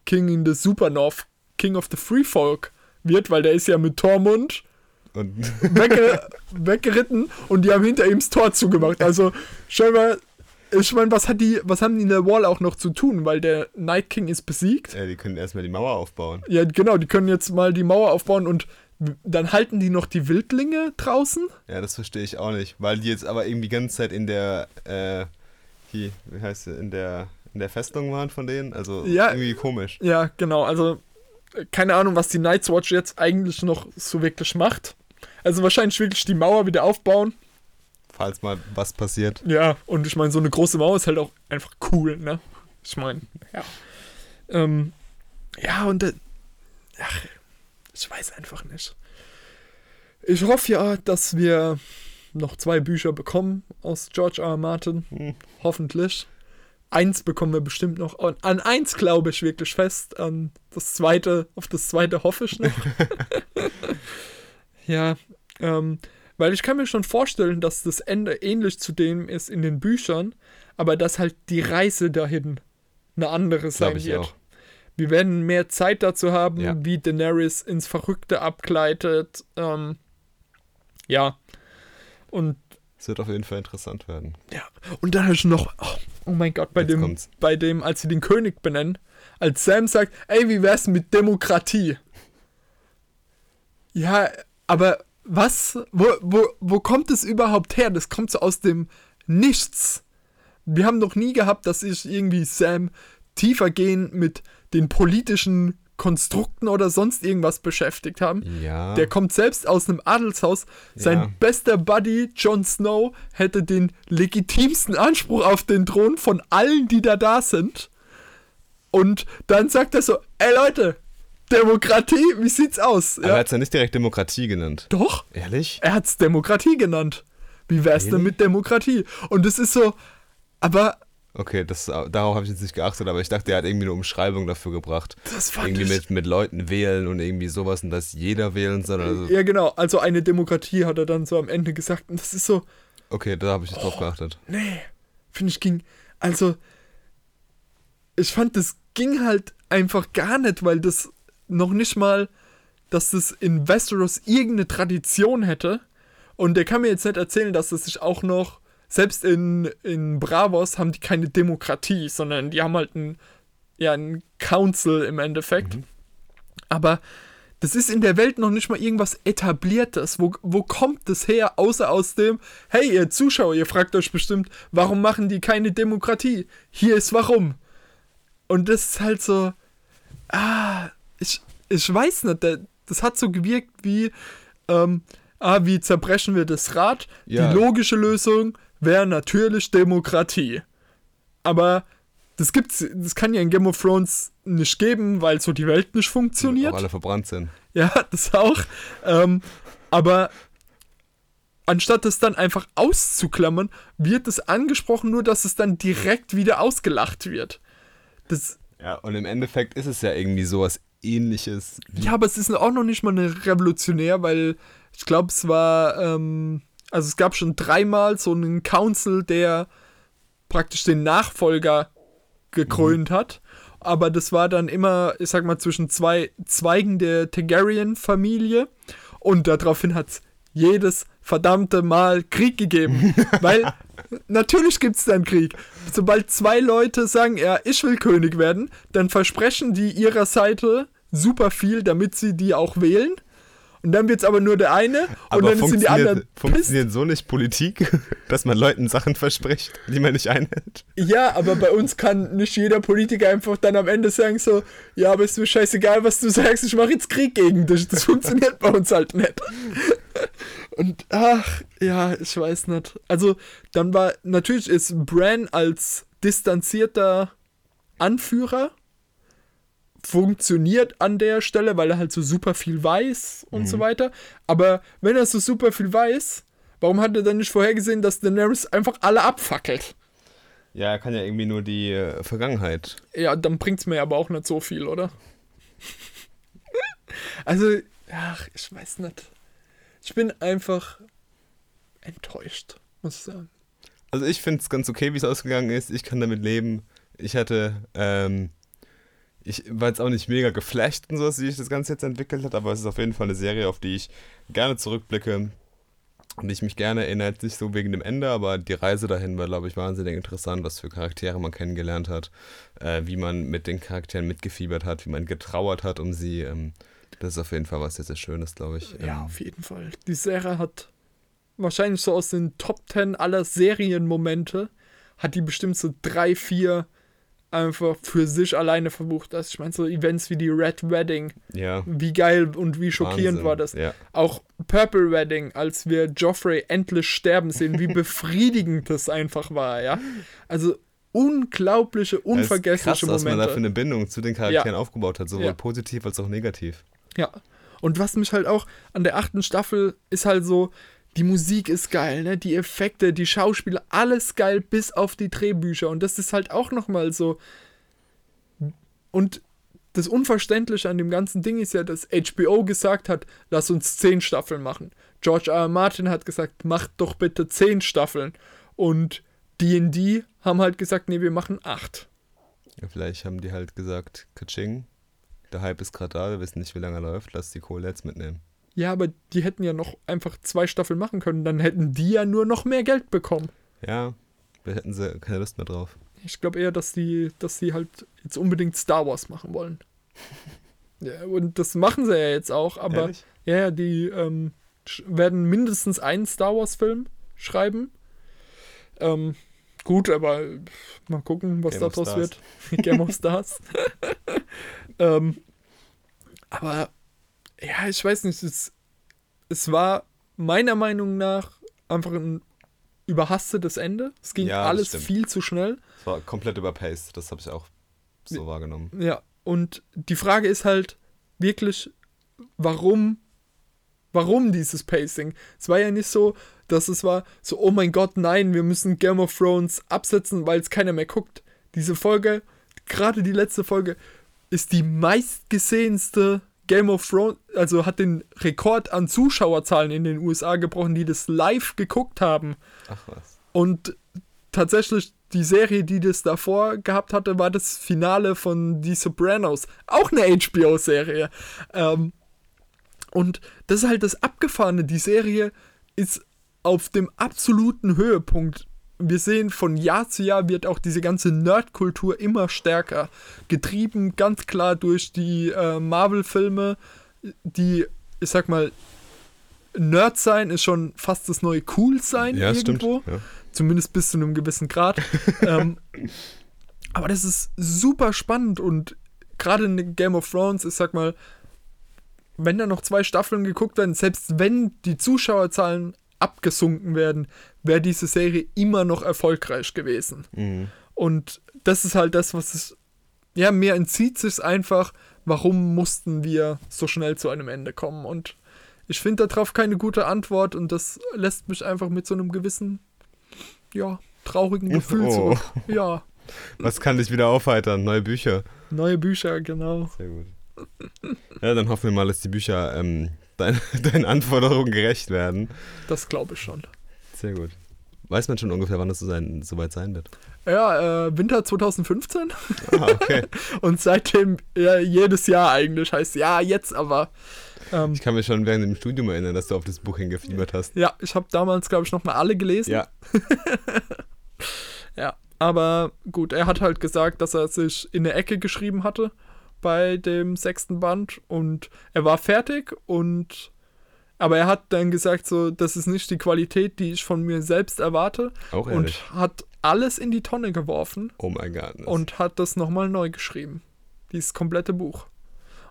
King in the Supernorth, King of the Free Folk wird, weil der ist ja mit Tormund Und wegge weggeritten und die haben hinter ihm das Tor zugemacht. Also scheinbar, ich meine, was hat die, was haben die in der Wall auch noch zu tun, weil der Night King ist besiegt. ja, die können erstmal die Mauer aufbauen. Ja, genau, die können jetzt mal die Mauer aufbauen und dann halten die noch die Wildlinge draußen. Ja, das verstehe ich auch nicht. Weil die jetzt aber irgendwie die ganze Zeit in der, äh, hier, wie heißt sie, in der, in der Festung waren von denen. Also Ja. irgendwie komisch. Ja, genau. Also, keine Ahnung, was die Night's Watch jetzt eigentlich noch so wirklich macht. Also, wahrscheinlich wirklich die Mauer wieder aufbauen. Falls mal was passiert. Ja, und ich meine, so eine große Mauer ist halt auch einfach cool, ne? Ich meine, ja. Ähm, ja, und. Äh, ach, ich weiß einfach nicht. Ich hoffe ja, dass wir noch zwei Bücher bekommen aus George R. R. Martin. Hm. Hoffentlich. Eins bekommen wir bestimmt noch. Und an eins glaube ich wirklich fest. An das zweite, auf das zweite hoffe ich noch. ja, ähm, weil ich kann mir schon vorstellen, dass das Ende ähnlich zu dem ist in den Büchern, aber dass halt die Reise dahin eine andere sein ich wird. auch. Wir werden mehr Zeit dazu haben, Ja. wie Daenerys ins Verrückte abgleitet. Ähm, ja. Und Es wird auf jeden Fall interessant werden. ja, und dann ist noch, oh, oh mein Gott, bei Jetzt dem, kommt's. bei dem, als sie den König benennen, als Sam sagt, ey, wie wär's mit Demokratie? Ja, aber was, wo, wo, wo kommt es überhaupt her? Das kommt so aus dem Nichts. Wir haben noch nie gehabt, dass sich irgendwie Sam tiefergehend mit den politischen Konstrukten oder sonst irgendwas beschäftigt haben. Ja. Der kommt selbst aus einem Adelshaus. Sein Ja. bester Buddy, Jon Snow, hätte den legitimsten Anspruch auf den Thron von allen, die da da sind. Und dann sagt er so, ey Leute, Demokratie, wie sieht's aus? Aber er hat es ja nicht direkt Demokratie genannt. Doch, Ehrlich? er hat's Demokratie genannt. Wie wär's denn Really? mit Demokratie? Und es ist so, aber Okay, das, darauf habe ich jetzt nicht geachtet, aber ich dachte, er hat irgendwie eine Umschreibung dafür gebracht. das fand Irgendwie ich... mit, mit Leuten wählen und irgendwie sowas und dass jeder wählen soll. Also, ja, genau. Also eine Demokratie hat er dann so am Ende gesagt. Und das ist so, okay, da habe ich nicht Oh. drauf geachtet. Nee, finde ich ging. Also, ich fand, das ging halt einfach gar nicht, weil das noch nicht mal, dass das in Westeros irgendeine Tradition hätte. Und der kann mir jetzt nicht erzählen, dass das sich auch noch, selbst in, in Bravos haben die keine Demokratie, sondern die haben halt ein, ja, ein Council im Endeffekt. Aber das ist in der Welt noch nicht mal irgendwas etabliertes. Wo, wo kommt das her, außer aus dem, hey, ihr Zuschauer, ihr fragt euch bestimmt, warum machen die keine Demokratie? Hier ist warum. Und das ist halt so, ah, ich, ich weiß nicht, das hat so gewirkt wie, ähm, ah, wie zerbrechen wir das Rad? Ja. Die logische Lösung wäre natürlich Demokratie. Aber das gibt's, das kann ja in Game of Thrones nicht geben, weil so die Welt nicht funktioniert. Auch alle verbrannt sind. Ja, das auch. Ähm, aber anstatt es dann einfach auszuklammern, wird es angesprochen, nur dass es dann direkt wieder ausgelacht wird. Das, Ja, und im Endeffekt ist es ja irgendwie sowas ähnliches. ja, aber es ist auch noch nicht mal eine revolutionär, weil ich glaube, es war, ähm, also es gab schon dreimal so einen Council, der praktisch den Nachfolger gekrönt hat. Aber das war dann immer, ich sag mal, zwischen zwei Zweigen der Targaryen-Familie. Und daraufhin hat es jedes verdammte Mal Krieg gegeben. Weil natürlich gibt es dann Krieg. Sobald zwei Leute sagen, ja, ich will König werden, dann versprechen die ihrer Seite super viel, damit sie die auch wählen. Und dann wird es aber nur der eine und Aber dann sind die anderen funktioniert, funktioniert so nicht Politik, dass man Leuten Sachen verspricht, die man nicht einhält? Ja, aber bei uns kann nicht jeder Politiker einfach dann am Ende sagen so, ja, aber ist mir scheißegal, was du sagst, ich mache jetzt Krieg gegen dich. Das funktioniert bei uns halt nicht. Und ach, ja, ich weiß nicht. Also, dann war, natürlich ist Bran als distanzierter Anführer funktioniert an der Stelle, weil er halt so super viel weiß und so weiter. Aber wenn er so super viel weiß, warum hat er dann nicht vorhergesehen, dass Daenerys einfach alle abfackelt? Ja, er kann ja irgendwie nur die äh, Vergangenheit. Ja, dann bringt's mir aber auch nicht so viel, oder? also, ach, ich weiß nicht. Ich bin einfach enttäuscht, muss ich sagen. Also ich finde es ganz okay, wie es ausgegangen ist. Ich kann damit leben. Ich hatte, ähm, ich war jetzt auch nicht mega geflasht und so, wie sich das Ganze jetzt entwickelt hat, aber es ist auf jeden Fall eine Serie, auf die ich gerne zurückblicke und ich mich gerne erinnere, nicht so wegen dem Ende, aber die Reise dahin war, glaube ich, wahnsinnig interessant, was für Charaktere man kennengelernt hat, äh, wie man mit den Charakteren mitgefiebert hat, wie man getrauert hat um sie. Ähm, das ist auf jeden Fall was sehr, sehr Schönes, glaube ich. Ja, Ähm, auf jeden Fall. Die Serie hat wahrscheinlich so aus den Top 10 aller Serienmomente, hat die bestimmt so drei, vier einfach für sich alleine verbucht. Also ich meine, so Events wie die Red Wedding, ja. wie geil und wie schockierend Wahnsinn. war das. Ja. Auch Purple Wedding, als wir Joffrey endlich sterben sehen, wie befriedigend das einfach war, ja. Also unglaubliche, unvergessliche krass, was man da für Momente. eine Bindung zu den Charakteren aufgebaut hat, sowohl Ja. positiv als auch negativ. Ja. Und was mich halt auch an der achten Staffel ist halt so, die Musik ist geil, ne? Die Effekte, die Schauspieler, alles geil, bis auf die Drehbücher. Und das ist halt auch nochmal so. Und das Unverständliche an dem ganzen Ding ist ja, dass HBO gesagt hat, lass uns zehn Staffeln machen. George R. R. Martin hat gesagt, macht doch bitte zehn Staffeln. Und D&D haben halt gesagt, nee, wir machen acht. Ja, vielleicht haben die halt gesagt, Kaching, der Hype ist gerade da, wir wissen nicht, wie lange er läuft, lass die Kohle jetzt mitnehmen. Ja, aber die hätten ja noch einfach zwei Staffeln machen können. Dann hätten die ja nur noch mehr Geld bekommen. Ja, da hätten sie keine Lust mehr drauf. Ich glaube eher, dass die, dass die halt jetzt unbedingt Star Wars machen wollen. ja, und das machen sie ja jetzt auch, aber Ehrlich? ja, die ähm, werden mindestens einen Star Wars-Film schreiben. Ähm, gut, aber mal gucken, was Game daraus wird. Game of Stars. ähm, aber ja, ich weiß nicht, es, es war meiner Meinung nach einfach ein überhastetes Ende. Es ging Ja, alles stimmt. viel zu schnell. Es war komplett überpaced, das habe ich auch so wahrgenommen. Ja, und die Frage ist halt wirklich, warum, warum dieses Pacing? Es war ja nicht so, dass es war so, oh mein Gott, nein, wir müssen Game of Thrones absetzen, weil es keiner mehr guckt. Diese Folge, gerade die letzte Folge, ist die meistgesehenste Game of Thrones, also hat den Rekord an Zuschauerzahlen in den USA gebrochen, die das live geguckt haben. Ach was. Und tatsächlich die Serie, die das davor gehabt hatte, war das Finale von Die Sopranos. Auch eine HBO-Serie. Ähm, und das ist halt das Abgefahrene. Die Serie ist auf dem absoluten Höhepunkt. Wir sehen, von Jahr zu Jahr wird auch diese ganze Nerdkultur immer stärker. Getrieben ganz klar durch die äh, Marvel-Filme, die, ich sag mal, Nerd sein ist schon fast das neue Cool sein Ja, stimmt. irgendwo. Ja. Zumindest bis zu einem gewissen Grad. ähm, aber das ist super spannend und gerade in Game of Thrones, ich sag mal, wenn da noch zwei Staffeln geguckt werden, selbst wenn die Zuschauerzahlen abgesunken werden, wäre diese Serie immer noch erfolgreich gewesen. Mhm. Und das ist halt das, was es. Ja, mir entzieht sich einfach, warum mussten wir so schnell zu einem Ende kommen. Und ich finde darauf keine gute Antwort und das lässt mich einfach mit so einem gewissen, ja, traurigen Gefühl Oh. zurück. Ja, Was kann dich wieder aufheitern? Neue Bücher. neue Bücher, genau. Sehr gut. Ja, dann hoffen wir mal, dass die Bücher ähm, dein, deinen Anforderungen gerecht werden. Das glaube ich schon. Sehr gut. Weiß man schon ungefähr, wann das so sein, soweit sein wird? Ja, äh, Winter 2015 Ah, okay. und seitdem ja, jedes Jahr eigentlich heißt ja, jetzt aber. Ähm, Ich kann mich schon während dem Studium erinnern, dass du auf das Buch hingefiebert hast. ja, ich habe damals, glaube ich, nochmal alle gelesen. Ja. Ja, aber gut, er hat halt gesagt, dass er sich in eine Ecke geschrieben hatte bei dem sechsten Band und er war fertig und aber er hat dann gesagt so, das ist nicht die Qualität, die ich von mir selbst erwarte Auch ehrlich. und hat alles in die Tonne geworfen oh mein Gott. und hat das nochmal neu geschrieben. Dieses komplette Buch.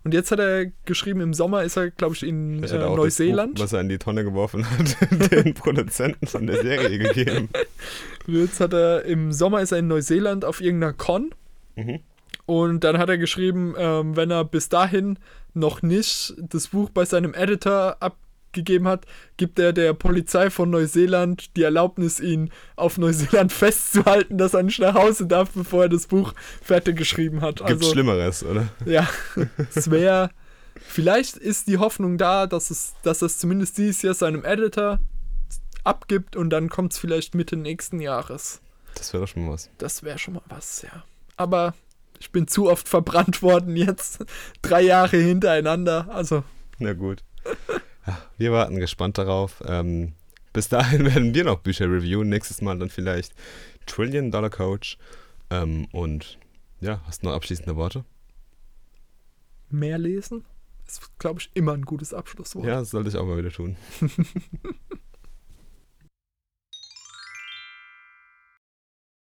Und jetzt hat er geschrieben, im Sommer ist er, glaube ich, in äh, Neuseeland. Buch, was er in die Tonne geworfen hat, den Produzenten von der Serie gegeben. Jetzt hat er im Sommer ist er in Neuseeland auf irgendeiner Con Mhm. Und dann hat er geschrieben, ähm, wenn er bis dahin noch nicht das Buch bei seinem Editor abgegeben hat, gibt er der Polizei von Neuseeland die Erlaubnis, ihn auf Neuseeland festzuhalten, dass er nicht nach Hause darf, bevor er das Buch fertig geschrieben hat. Also Schlimmeres, oder? ja, es wäre vielleicht ist die Hoffnung da, dass es, dass es zumindest dieses Jahr seinem Editor abgibt und dann kommt es vielleicht Mitte nächsten Jahres. Das wäre doch schon mal was. Das wäre schon mal was, ja. Aber ich bin zu oft verbrannt worden jetzt. Drei Jahre hintereinander. Also, Na gut. Wir warten gespannt darauf. Ähm, bis dahin werden wir noch Bücher reviewen. Nächstes Mal dann vielleicht Trillion Dollar Coach. Ähm, und ja, hast du noch abschließende Worte? mehr lesen ist, glaube ich, immer ein gutes Abschlusswort. Ja, das sollte ich auch mal wieder tun.